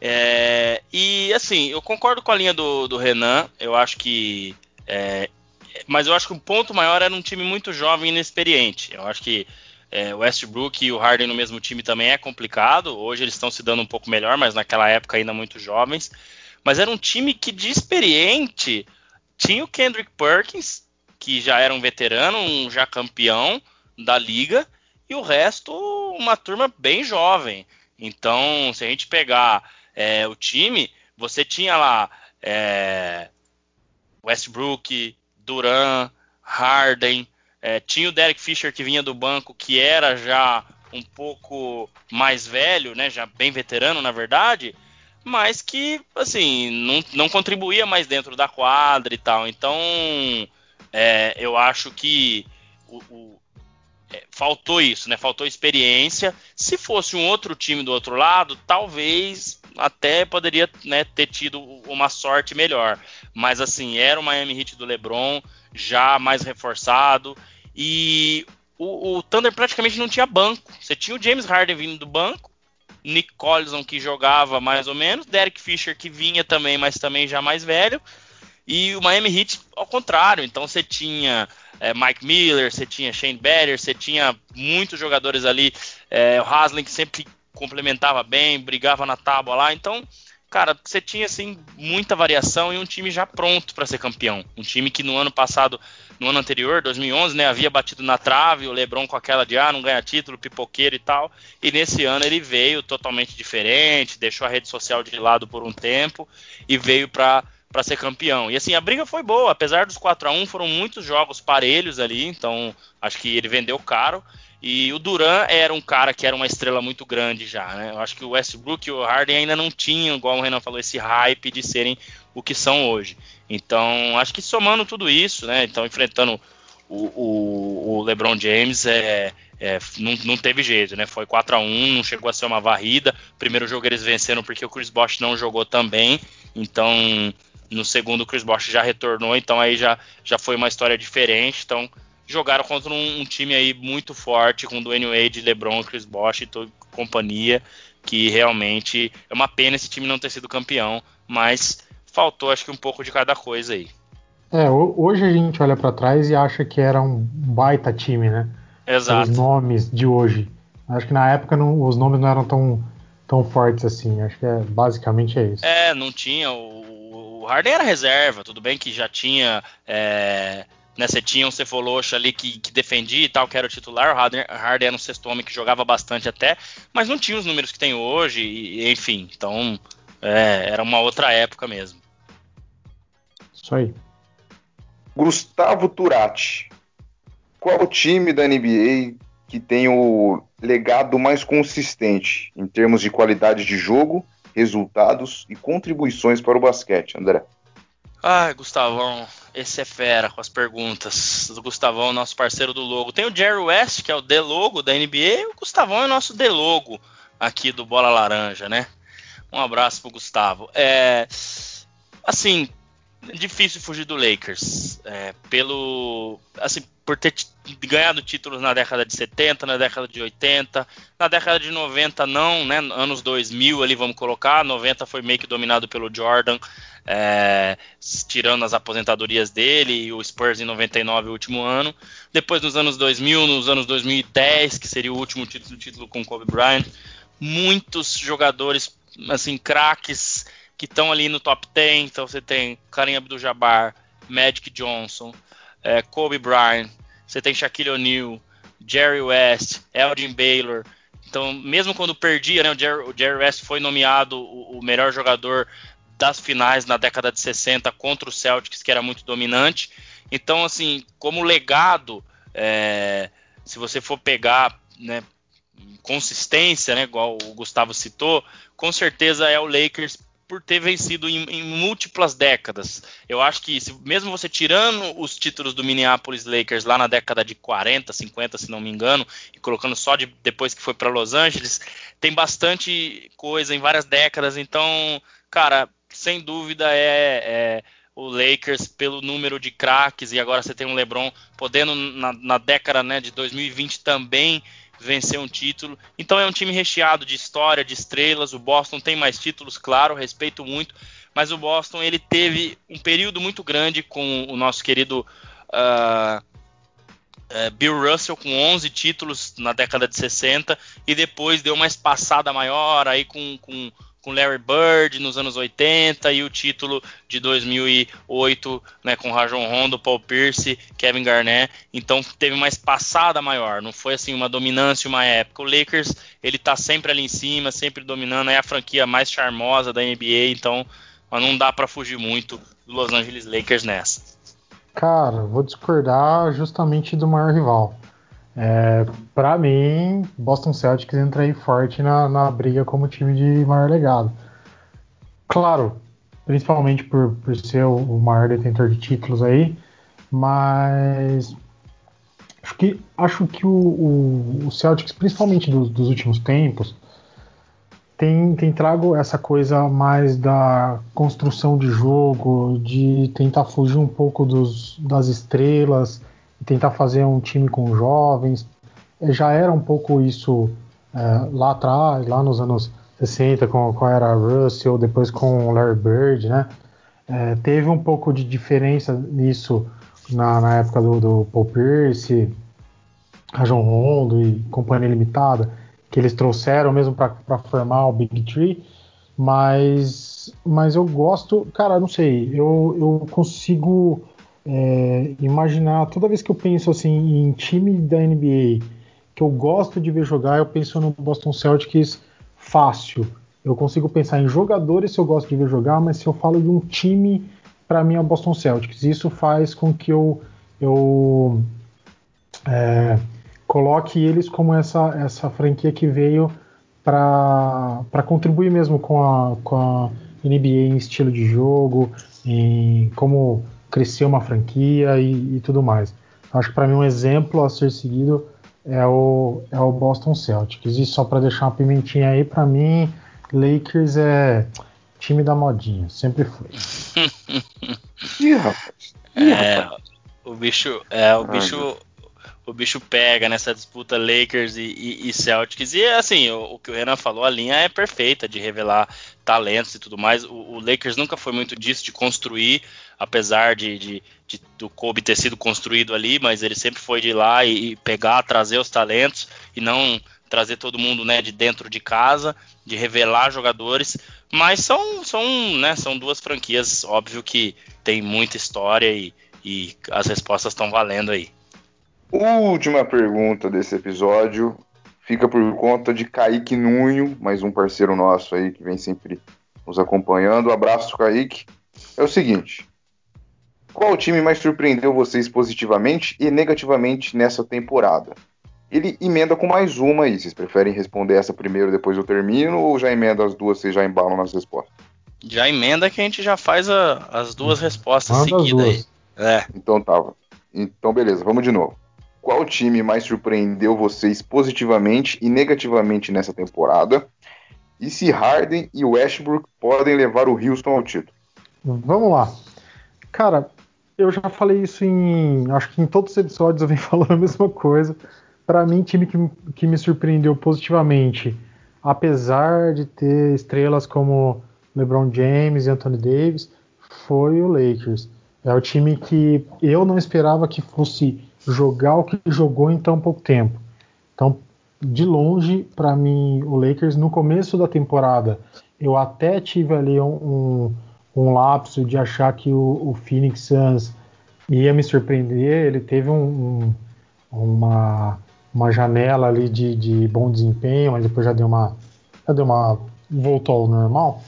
É, e assim, eu concordo com a linha do, do Renan. Eu acho que é, mas eu acho que o ponto maior era um time muito jovem e inexperiente. Eu acho que é, Westbrook e o Harden no mesmo time também é complicado. Hoje eles estão se dando um pouco melhor, mas naquela época ainda muito jovens. Mas era um time que de experiente tinha o Kendrick Perkins, que já era um veterano, um já campeão da liga, e o resto uma turma bem jovem. Então, se a gente pegar é, o time, você tinha lá é, Westbrook, Duran, Harden, é, tinha o Derek Fisher que vinha do banco, que era já um pouco mais velho, né, já bem veterano na verdade, mas que assim não, não contribuía mais dentro da quadra e tal. Então é, eu acho que o, o, faltou isso, né? Faltou experiência. Se fosse um outro time do outro lado, talvez até poderia né, ter tido uma sorte melhor. Mas assim, era o Miami Heat do LeBron, já mais reforçado. E o, o, Thunder praticamente não tinha banco. Você tinha o James Harden vindo do banco, Nick Collison que jogava mais ou menos, Derek Fisher que vinha também, mas também já mais velho. E o Miami Heat ao contrário. Então você tinha é, Mike Miller, você tinha Shane Battier, você tinha muitos jogadores ali. É, o Haslem que sempre complementava bem, brigava na tábua lá. Então cara, você tinha assim muita variação e um time já pronto para ser campeão. Um time que no ano passado, no ano anterior, 2011, né, havia batido na trave, o LeBron com aquela de ah, não ganha título, pipoqueiro e tal. E nesse ano ele veio totalmente diferente, deixou a rede social de lado por um tempo e veio para para ser campeão. E assim, a briga foi boa, apesar dos 4 a 1 foram muitos jogos parelhos ali, então acho que ele vendeu caro. E o Duran era um cara que era uma estrela muito grande já, né? Eu acho que o Westbrook e o Harden ainda não tinham, igual o Renan falou, esse hype de serem o que são hoje. Então, acho que somando tudo isso, né? Então, enfrentando o, o, o LeBron James, é, é, não, não, teve jeito, né? Foi 4 a 1 não chegou a ser uma varrida. Primeiro jogo eles venceram porque o Chris Bosh não jogou também. Então, no segundo o Chris Bosh já retornou, então aí já, já foi uma história diferente. Então, jogaram contra um, um, time aí muito forte, com Dwayne Wade, LeBron, Chris Bosh e toda companhia, que realmente é uma pena esse time não ter sido campeão, mas faltou acho que um pouco de cada coisa aí. É, hoje a gente olha para trás e acha que era um baita time, né? Exato. Os nomes de hoje. Acho que na época não, os nomes não eram tão, tão fortes assim. Acho que é, basicamente é isso. É, não tinha. O, o Harden era reserva, tudo bem que já tinha é, né, você tinha um Cefaloxa ali que, que, defendia e tal, que era o titular. O Harden, Harden era um sexto homem que jogava bastante até, mas não tinha os números que tem hoje, e, enfim. Então, é, era uma outra época mesmo. Isso aí. Gustavo Turati. Qual o time da NBA que tem o legado mais consistente em termos de qualidade de jogo, resultados e contribuições para o basquete, André? Ai, Gustavão, esse é fera com as perguntas do Gustavão, nosso parceiro do logo. Tem o Jerry West, que é o D-Logo da NBA, e o Gustavão é nosso D-Logo aqui do Bola Laranja, né? Um abraço pro Gustavo. É, assim, difícil fugir do Lakers. É, pelo. Assim, por ter ganhado títulos na década de 70, na década de 80, na década de 90 não, né? Anos 2000 ali vamos colocar, 90 foi meio que dominado pelo Jordan, é, tirando as aposentadorias dele e o Spurs em 99 o último ano. Depois nos anos 2000, nos anos 2010, que seria o último título, título com Kobe Bryant, muitos jogadores assim craques que estão ali no top 10. Então você tem Karim Abdul-Jabbar, Magic Johnson, é, Kobe Bryant, você tem Shaquille O'Neal, Jerry West, Elgin Baylor. Então, mesmo quando perdia, né, o, Jerry, o Jerry West foi nomeado o, o, melhor jogador das finais na década de 60 contra o Celtics, que era muito dominante. Então, assim, como legado, é, se você for pegar né, consistência, né, igual o Gustavo citou, com certeza é o Lakers por ter vencido em, em, múltiplas décadas. Eu acho que, se, mesmo você tirando os títulos do Minneapolis Lakers lá na década de 40, 50, se não me engano, e colocando só de, depois que foi para Los Angeles, tem bastante coisa em várias décadas. Então, cara, sem dúvida é, é o Lakers pelo número de craques e agora você tem um LeBron podendo na, na década né, de 2020 também vencer um título. Então é um time recheado de história, de estrelas. O Boston tem mais títulos, claro, respeito muito, mas o Boston ele teve um período muito grande com o nosso querido uh, Bill Russell com 11 títulos na década de 60 e depois deu uma espaçada maior aí com, com com Larry Bird nos anos 80 e o título de 2008 né, com Rajon Rondo, Paul Pierce, Kevin Garnett. Então teve uma espaçada maior, não foi assim uma dominância uma época. O Lakers ele tá sempre ali em cima, sempre dominando, é a franquia mais charmosa da NBA, então não dá para fugir muito do Los Angeles Lakers nessa. Cara, vou discordar justamente do maior rival. É, para mim, Boston Celtics entra aí forte na, na briga como time de maior legado. Claro, principalmente por, por ser o, maior detentor de títulos aí, mas acho que, acho que o, o, o Celtics, principalmente do, dos últimos tempos, tem, tem trago essa coisa mais da construção de jogo, de tentar fugir um pouco dos, das estrelas tentar fazer um time com jovens. É, já era um pouco isso é, lá atrás, lá nos anos 60, com, com a era Russell, depois com o Larry Bird, né? É, teve um pouco de diferença nisso na, na época do, do Paul Pierce, Rajon Rondo e Companhia Limitada, que eles trouxeram mesmo para formar o Big Tree, mas, mas eu gosto, cara, não sei, eu, eu consigo é, imaginar, toda vez que eu penso assim em time da NBA que eu gosto de ver jogar, eu penso no Boston Celtics fácil. Eu consigo pensar em jogadores se eu gosto de ver jogar, mas se eu falo de um time, para mim é o Boston Celtics. Isso faz com que eu, eu é, coloque eles como essa, essa franquia que veio para contribuir mesmo com a, com a NBA em estilo de jogo, em como crescer uma franquia e, e tudo mais. Acho que para mim um exemplo a ser seguido é o, é o Boston Celtics. E só para deixar uma pimentinha aí, para mim, Lakers é time da modinha, sempre foi. Ih, rapaz. Ih, é, o bicho, é, o bicho, o bicho pega nessa disputa Lakers e, e, e Celtics. E assim, o, o, que o Renan falou, a linha é perfeita de revelar talentos e tudo mais. O, o Lakers nunca foi muito disso de construir, apesar de, de, de, do Kobe ter sido construído ali, mas ele sempre foi de ir lá e, e pegar, trazer os talentos e não trazer todo mundo né, de dentro de casa, de revelar jogadores. Mas são, são, né, são duas franquias, óbvio que tem muita história e, e as respostas estão valendo aí. Última pergunta desse episódio fica por conta de Kaique Nunho, mais um parceiro nosso aí que vem sempre nos acompanhando. Abraço, Kaique. É o seguinte: qual time mais surpreendeu vocês positivamente e negativamente nessa temporada? Ele emenda com mais uma aí. Vocês preferem responder essa primeiro, depois eu termino, ou já emenda as duas, vocês já embalam nas respostas? Já emenda que a gente já faz a, as duas respostas seguidas aí. É. Então tá. Então beleza, vamos de novo. Qual time mais surpreendeu vocês positivamente e negativamente nessa temporada? E se Harden e Westbrook podem levar o Houston ao título? Vamos lá. Cara, eu já falei isso em. Acho que em todos os episódios eu venho falando a mesma coisa. Para mim, time que, que me surpreendeu positivamente, apesar de ter estrelas como LeBron James e Anthony Davis, foi o Lakers. É o time que eu não esperava que fosse jogar o que jogou em tão pouco tempo. Então, de longe, para mim, o Lakers, no começo da temporada, eu até tive ali um, um, um lapso de achar que o, o, Phoenix Suns ia me surpreender. Ele teve um, uma, uma janela ali de, de bom desempenho, mas depois já deu uma, já deu uma voltou ao normal.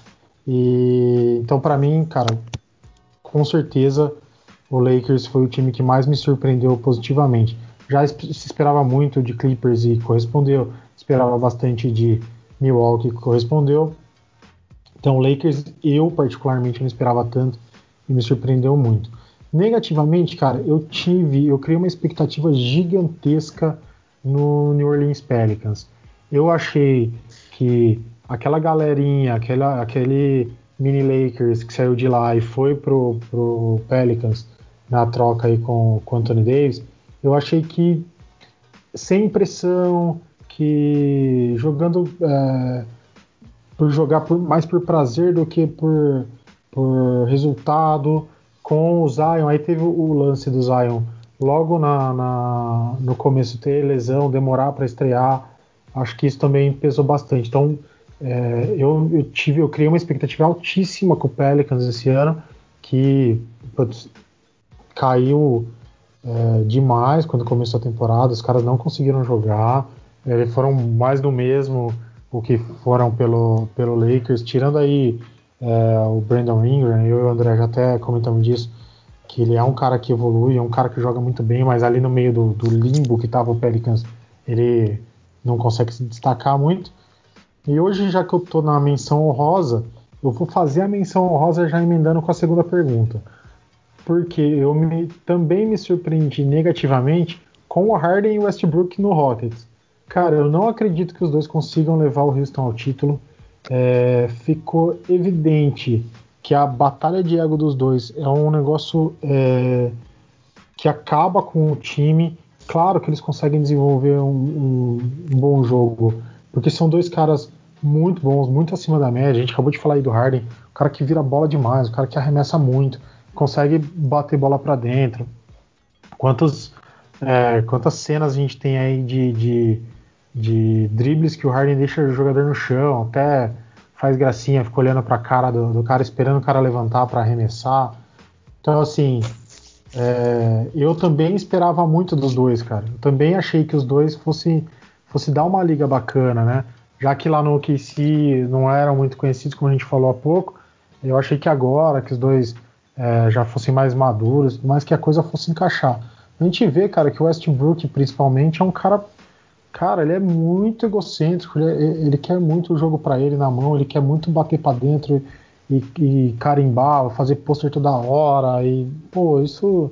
E então, para mim, cara, com certeza o Lakers foi o time que mais me surpreendeu positivamente. Já se esperava muito de Clippers e correspondeu, esperava bastante de Milwaukee e correspondeu. Então, Lakers eu particularmente não esperava tanto e me surpreendeu muito. Negativamente, cara, eu tive, eu criei uma expectativa gigantesca no New Orleans Pelicans. Eu achei que aquela galerinha, aquela, aquele mini Lakers que saiu de lá e foi pro, pro Pelicans na troca aí com, com Anthony Davis, eu achei que sem pressão, que jogando é, por jogar por, mais por prazer do que por, por resultado, com o Zion, aí teve o lance do Zion. Logo na, na no começo ter lesão, demorar para estrear, acho que isso também pesou bastante. Então é, eu, eu, tive, eu criei uma expectativa altíssima com o Pelicans esse ano, que putz, caiu é, demais quando começou a temporada, os caras não conseguiram jogar, eles foram mais do mesmo o que foram pelo, pelo Lakers, tirando aí é, o Brandon Ingram, eu e o André já até comentamos disso, que ele é um cara que evolui, é um cara que joga muito bem, mas ali no meio do, do limbo que estava o Pelicans, ele não consegue se destacar muito. E hoje, já que eu estou na menção honrosa, eu vou fazer a menção honrosa já emendando com a segunda pergunta. Porque eu me, também me surpreendi negativamente com o Harden e o Westbrook no Rockets. Cara, eu não acredito que os dois consigam levar o Houston ao título. É, ficou evidente que a batalha de ego dos dois é um negócio é, que acaba com o time. Claro que eles conseguem desenvolver um, um, um, bom jogo, porque são dois caras muito bons, muito acima da média. A gente acabou de falar aí do Harden, o cara que vira bola demais, o cara que arremessa muito, consegue bater bola para dentro. Quantas, é, quantas cenas a gente tem aí de, de de dribles que o Harden deixa o jogador no chão, até faz gracinha, fica olhando para a cara do, do, cara, esperando o cara levantar para arremessar. Então, assim, é, eu também esperava muito dos dois, cara. Eu também achei que os dois fossem fosse dar uma liga bacana, né? Já que lá no OKC não eram muito conhecidos, como a gente falou há pouco, eu achei que agora que os dois é, já fossem mais maduros, mais que a coisa fosse encaixar. A gente vê, cara, que o Westbrook, principalmente, é um cara Cara, ele é muito egocêntrico, ele, é, ele quer muito o jogo para ele na mão, ele quer muito bater para dentro e, e, carimbar, fazer pôster toda hora. E, pô, isso.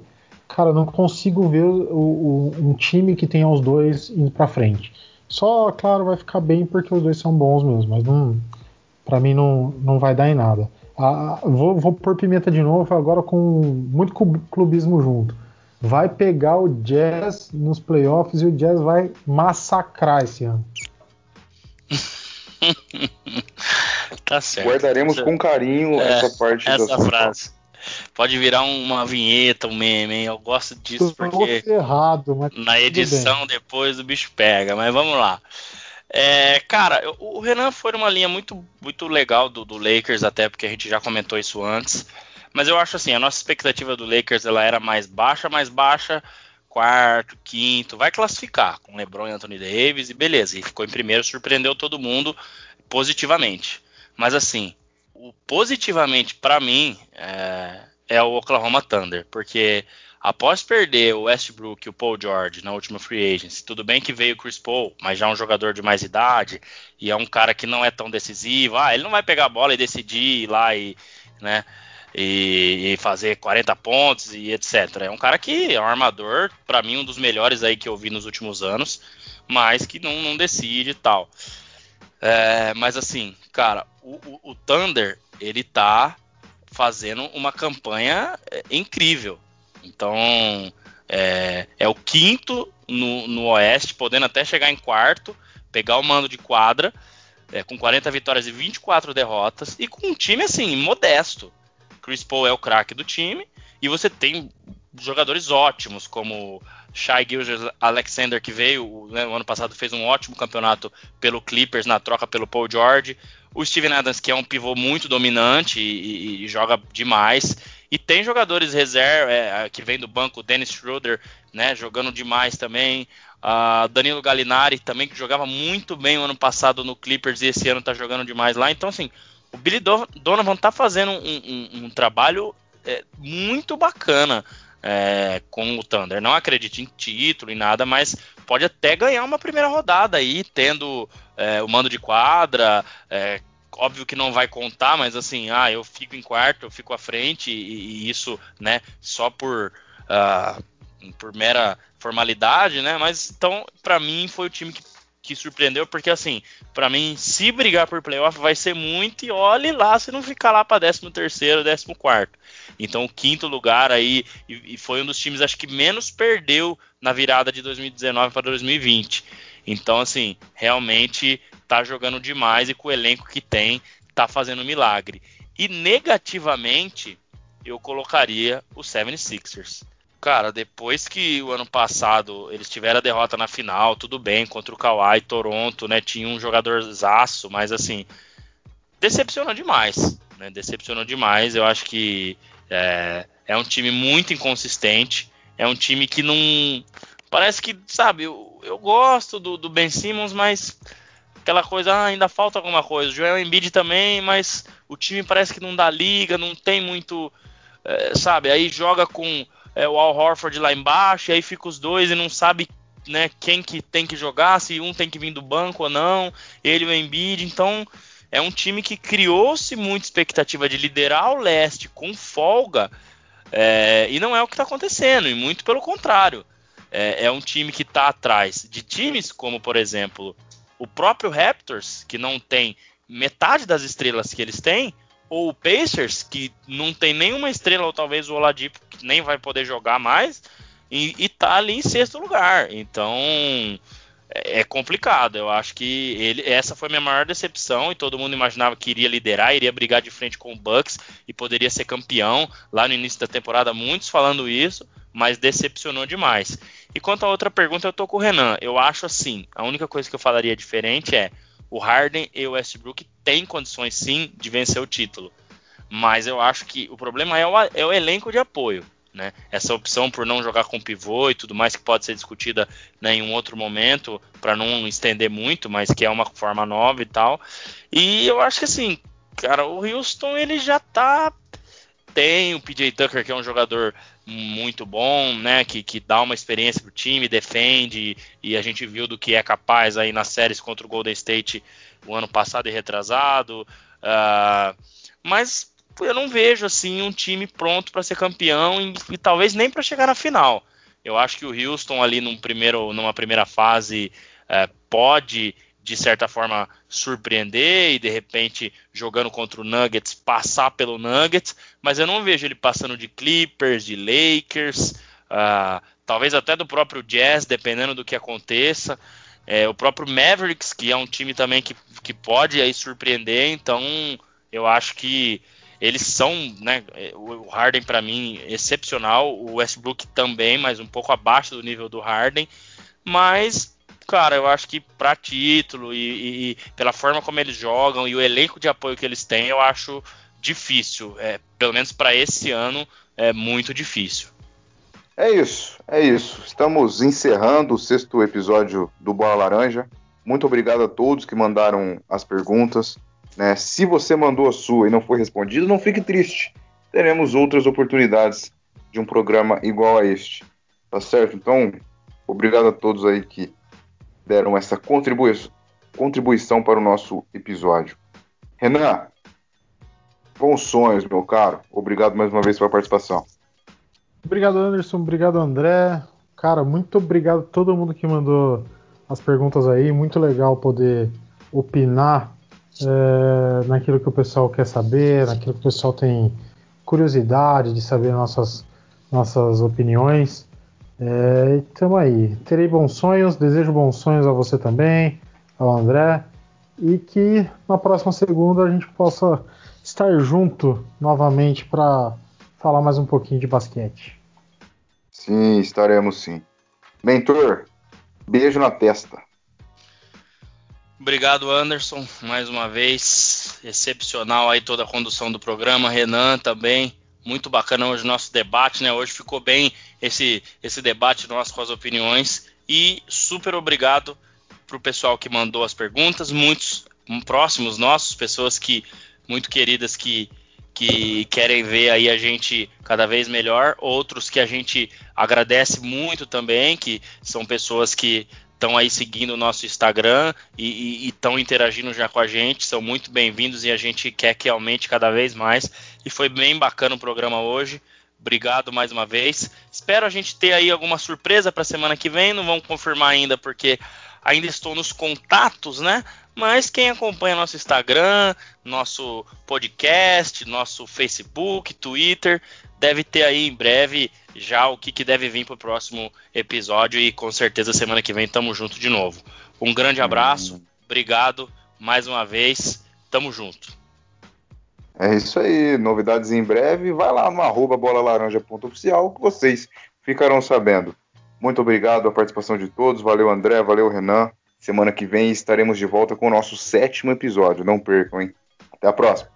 Cara, não consigo ver o, o, um time que tenha os dois indo pra frente. Só, claro, vai ficar bem porque os dois são bons mesmo, mas não, pra mim não, não vai dar em nada. Ah, vou, vou pôr pimenta de novo agora com muito clubismo junto vai pegar o Jazz nos playoffs e o Jazz vai massacrar esse ano. tá certo. Guardaremos com carinho é, essa parte essa frase. Pode virar uma vinheta, um meme, hein? Eu gosto disso Tô porque errado, mas na edição depois o bicho pega. Mas vamos lá. É, cara, o Renan foi uma linha muito, muito legal do, do Lakers, até porque a gente já comentou isso antes. Mas eu acho assim, a nossa expectativa do Lakers ela era mais baixa, mais baixa, quarto, quinto, vai classificar com LeBron e Anthony Davis e beleza, e ficou em primeiro, surpreendeu todo mundo positivamente. Mas assim, o positivamente para mim é, é, o Oklahoma Thunder, porque após perder o Westbrook e o Paul George na última free agency, tudo bem que veio o Chris Paul, mas já é um jogador de mais idade e é um cara que não é tão decisivo. Ah, ele não vai pegar a bola e decidir ir lá e, né? E, e, fazer 40 pontos e etc. É um cara que é um armador, para mim, um dos melhores aí que eu vi nos últimos anos, mas que não, não decide e tal. É, mas assim, cara, o, o, o, Thunder, ele tá fazendo uma campanha é, incrível. Então, é, é o quinto no, no, Oeste, podendo até chegar em quarto, pegar o mando de quadra, é, com 40 vitórias e 24 derrotas, e com um time assim, modesto. Chris Paul é o craque do time e você tem jogadores ótimos como Shai Gilgeous Alexander que veio né, o ano passado fez um ótimo campeonato pelo Clippers na troca pelo Paul George. O Steven Adams que é um pivô muito dominante e, e, e joga demais. E tem jogadores reserva é, que vem do banco Dennis Schroeder né jogando demais também. Uh, Danilo Gallinari também que jogava muito bem o ano passado no Clippers e esse ano está jogando demais lá. Então assim o Billy Donovan tá fazendo um, um, um trabalho é, muito bacana é, com o Thunder. Não acredito em título e nada, mas pode até ganhar uma primeira rodada aí, tendo é, o mando de quadra. É, óbvio que não vai contar, mas assim, ah, eu fico em quarto, eu fico à frente, e, e isso, né, só por. Uh, por mera formalidade, né? Mas então, para mim, foi o time que que surpreendeu, porque assim, para mim, se brigar por playoff vai ser muito e olhe lá se não ficar lá para 13 terceiro, 14 quarto. Então, quinto lugar aí e, e, foi um dos times acho que menos perdeu na virada de 2019 para 2020. Então, assim, realmente tá jogando demais e com o elenco que tem, tá fazendo milagre. E negativamente, eu colocaria o 76ers. Cara, depois que o ano passado eles tiveram a derrota na final, tudo bem, contra o Kawhi, Toronto, né? Tinha um jogador zaço, mas assim, decepcionou demais, né? Decepcionou demais. Eu acho que é, é um time muito inconsistente, é um time que não. Parece que, sabe, eu, eu gosto do, do Ben Simmons, mas aquela coisa, ah, ainda falta alguma coisa. O Joel Embiid também, mas o time parece que não dá liga, não tem muito, é, sabe? Aí joga com é, o Al Horford lá embaixo, e aí fica os dois e não sabe né, quem que tem que jogar, se um tem que vir do banco ou não, ele o Embiid, então é um time que criou-se muita expectativa de liderar o leste com folga, é, e não é o que está acontecendo, e muito pelo contrário. É, é um time que está atrás de times como, por exemplo, o próprio Raptors, que não tem metade das estrelas que eles têm, ou o Pacers, que não tem nenhuma estrela, ou talvez o Oladipo, que nem vai poder jogar mais, e, e tá ali em sexto lugar. Então é, é complicado. Eu acho que ele, essa foi a minha maior decepção e todo mundo imaginava que iria liderar, iria brigar de frente com o Bucks e poderia ser campeão lá no início da temporada. Muitos falando isso, mas decepcionou demais. E quanto a outra pergunta, eu tô com o Renan. Eu acho assim, a única coisa que eu falaria diferente é o Harden e o Westbrook têm condições sim de vencer o título. Mas eu acho que o problema é o, é o elenco de apoio. Né? Essa opção por não jogar com pivô e tudo mais que pode ser discutida né, em um outro momento para não estender muito, mas que é uma forma nova e tal. E eu acho que assim, cara, o Houston ele já tá tem o PJ Tucker que é um jogador muito bom, né? Que, que dá uma experiência pro time, defende, e a gente viu do que é capaz aí nas séries contra o Golden State o ano passado e retrasado. Uh, mas eu não vejo assim um time pronto para ser campeão e, e talvez nem para chegar na final. Eu acho que o Houston ali num primeiro, numa primeira fase uh, pode de certa forma surpreender e de repente jogando contra o Nuggets passar pelo Nuggets, mas eu não vejo ele passando de Clippers, de Lakers, uh, talvez até do próprio Jazz, dependendo do que aconteça. É, o próprio Mavericks, que é um time também que, que pode aí surpreender, então eu acho que eles são, né, o Harden para mim excepcional, o Westbrook também, mas um pouco abaixo do nível do Harden, mas cara, eu acho que para título e, e, pela forma como eles jogam e o elenco de apoio que eles têm, eu acho difícil. É, pelo menos para esse ano, é muito difícil. É isso, é isso. Estamos encerrando o sexto episódio do Bola Laranja. Muito obrigado a todos que mandaram as perguntas. Né? Se você mandou a sua e não foi respondido, não fique triste. Teremos outras oportunidades de um programa igual a este. Tá certo? Então, obrigado a todos aí que deram essa contribui contribuição para o nosso episódio. Renan, bons sonhos, meu caro. Obrigado mais uma vez pela participação. Obrigado, Anderson. Obrigado, André. Cara, muito obrigado a todo mundo que mandou as perguntas aí. Muito legal poder opinar é, naquilo que o pessoal quer saber, naquilo que o pessoal tem curiosidade de saber nossas, nossas opiniões. É, então aí, terei bons sonhos, desejo bons sonhos a você também, ao André, e que na próxima segunda a gente possa estar junto novamente para falar mais um pouquinho de basquete. Sim, estaremos sim. Mentor, beijo na testa. Obrigado, Anderson, mais uma vez. Excepcional aí toda a condução do programa. Renan também muito bacana hoje o nosso debate, né? Hoje ficou bem esse, esse debate nosso com as opiniões. E super obrigado para o pessoal que mandou as perguntas, muitos próximos nossos, pessoas que muito queridas que, que querem ver aí a gente cada vez melhor, outros que a gente agradece muito também, que são pessoas que estão aí seguindo o nosso Instagram e estão interagindo já com a gente, são muito bem-vindos e a gente quer que aumente cada vez mais. E foi bem bacana o programa hoje. Obrigado mais uma vez. Espero a gente ter aí alguma surpresa para a semana que vem. Não vamos confirmar ainda porque ainda estou nos contatos, né? Mas quem acompanha nosso Instagram, nosso podcast, nosso Facebook, Twitter, deve ter aí em breve já o que, que deve vir para o próximo episódio e com certeza semana que vem tamo junto de novo. Um grande abraço, obrigado mais uma vez, tamo junto. É isso aí, novidades em breve. Vai lá no arroba bolalaranja.oficial que vocês ficarão sabendo. Muito obrigado a participação de todos. Valeu, André. Valeu, Renan. Semana que vem estaremos de volta com o nosso sétimo episódio. Não percam, hein? Até a próxima.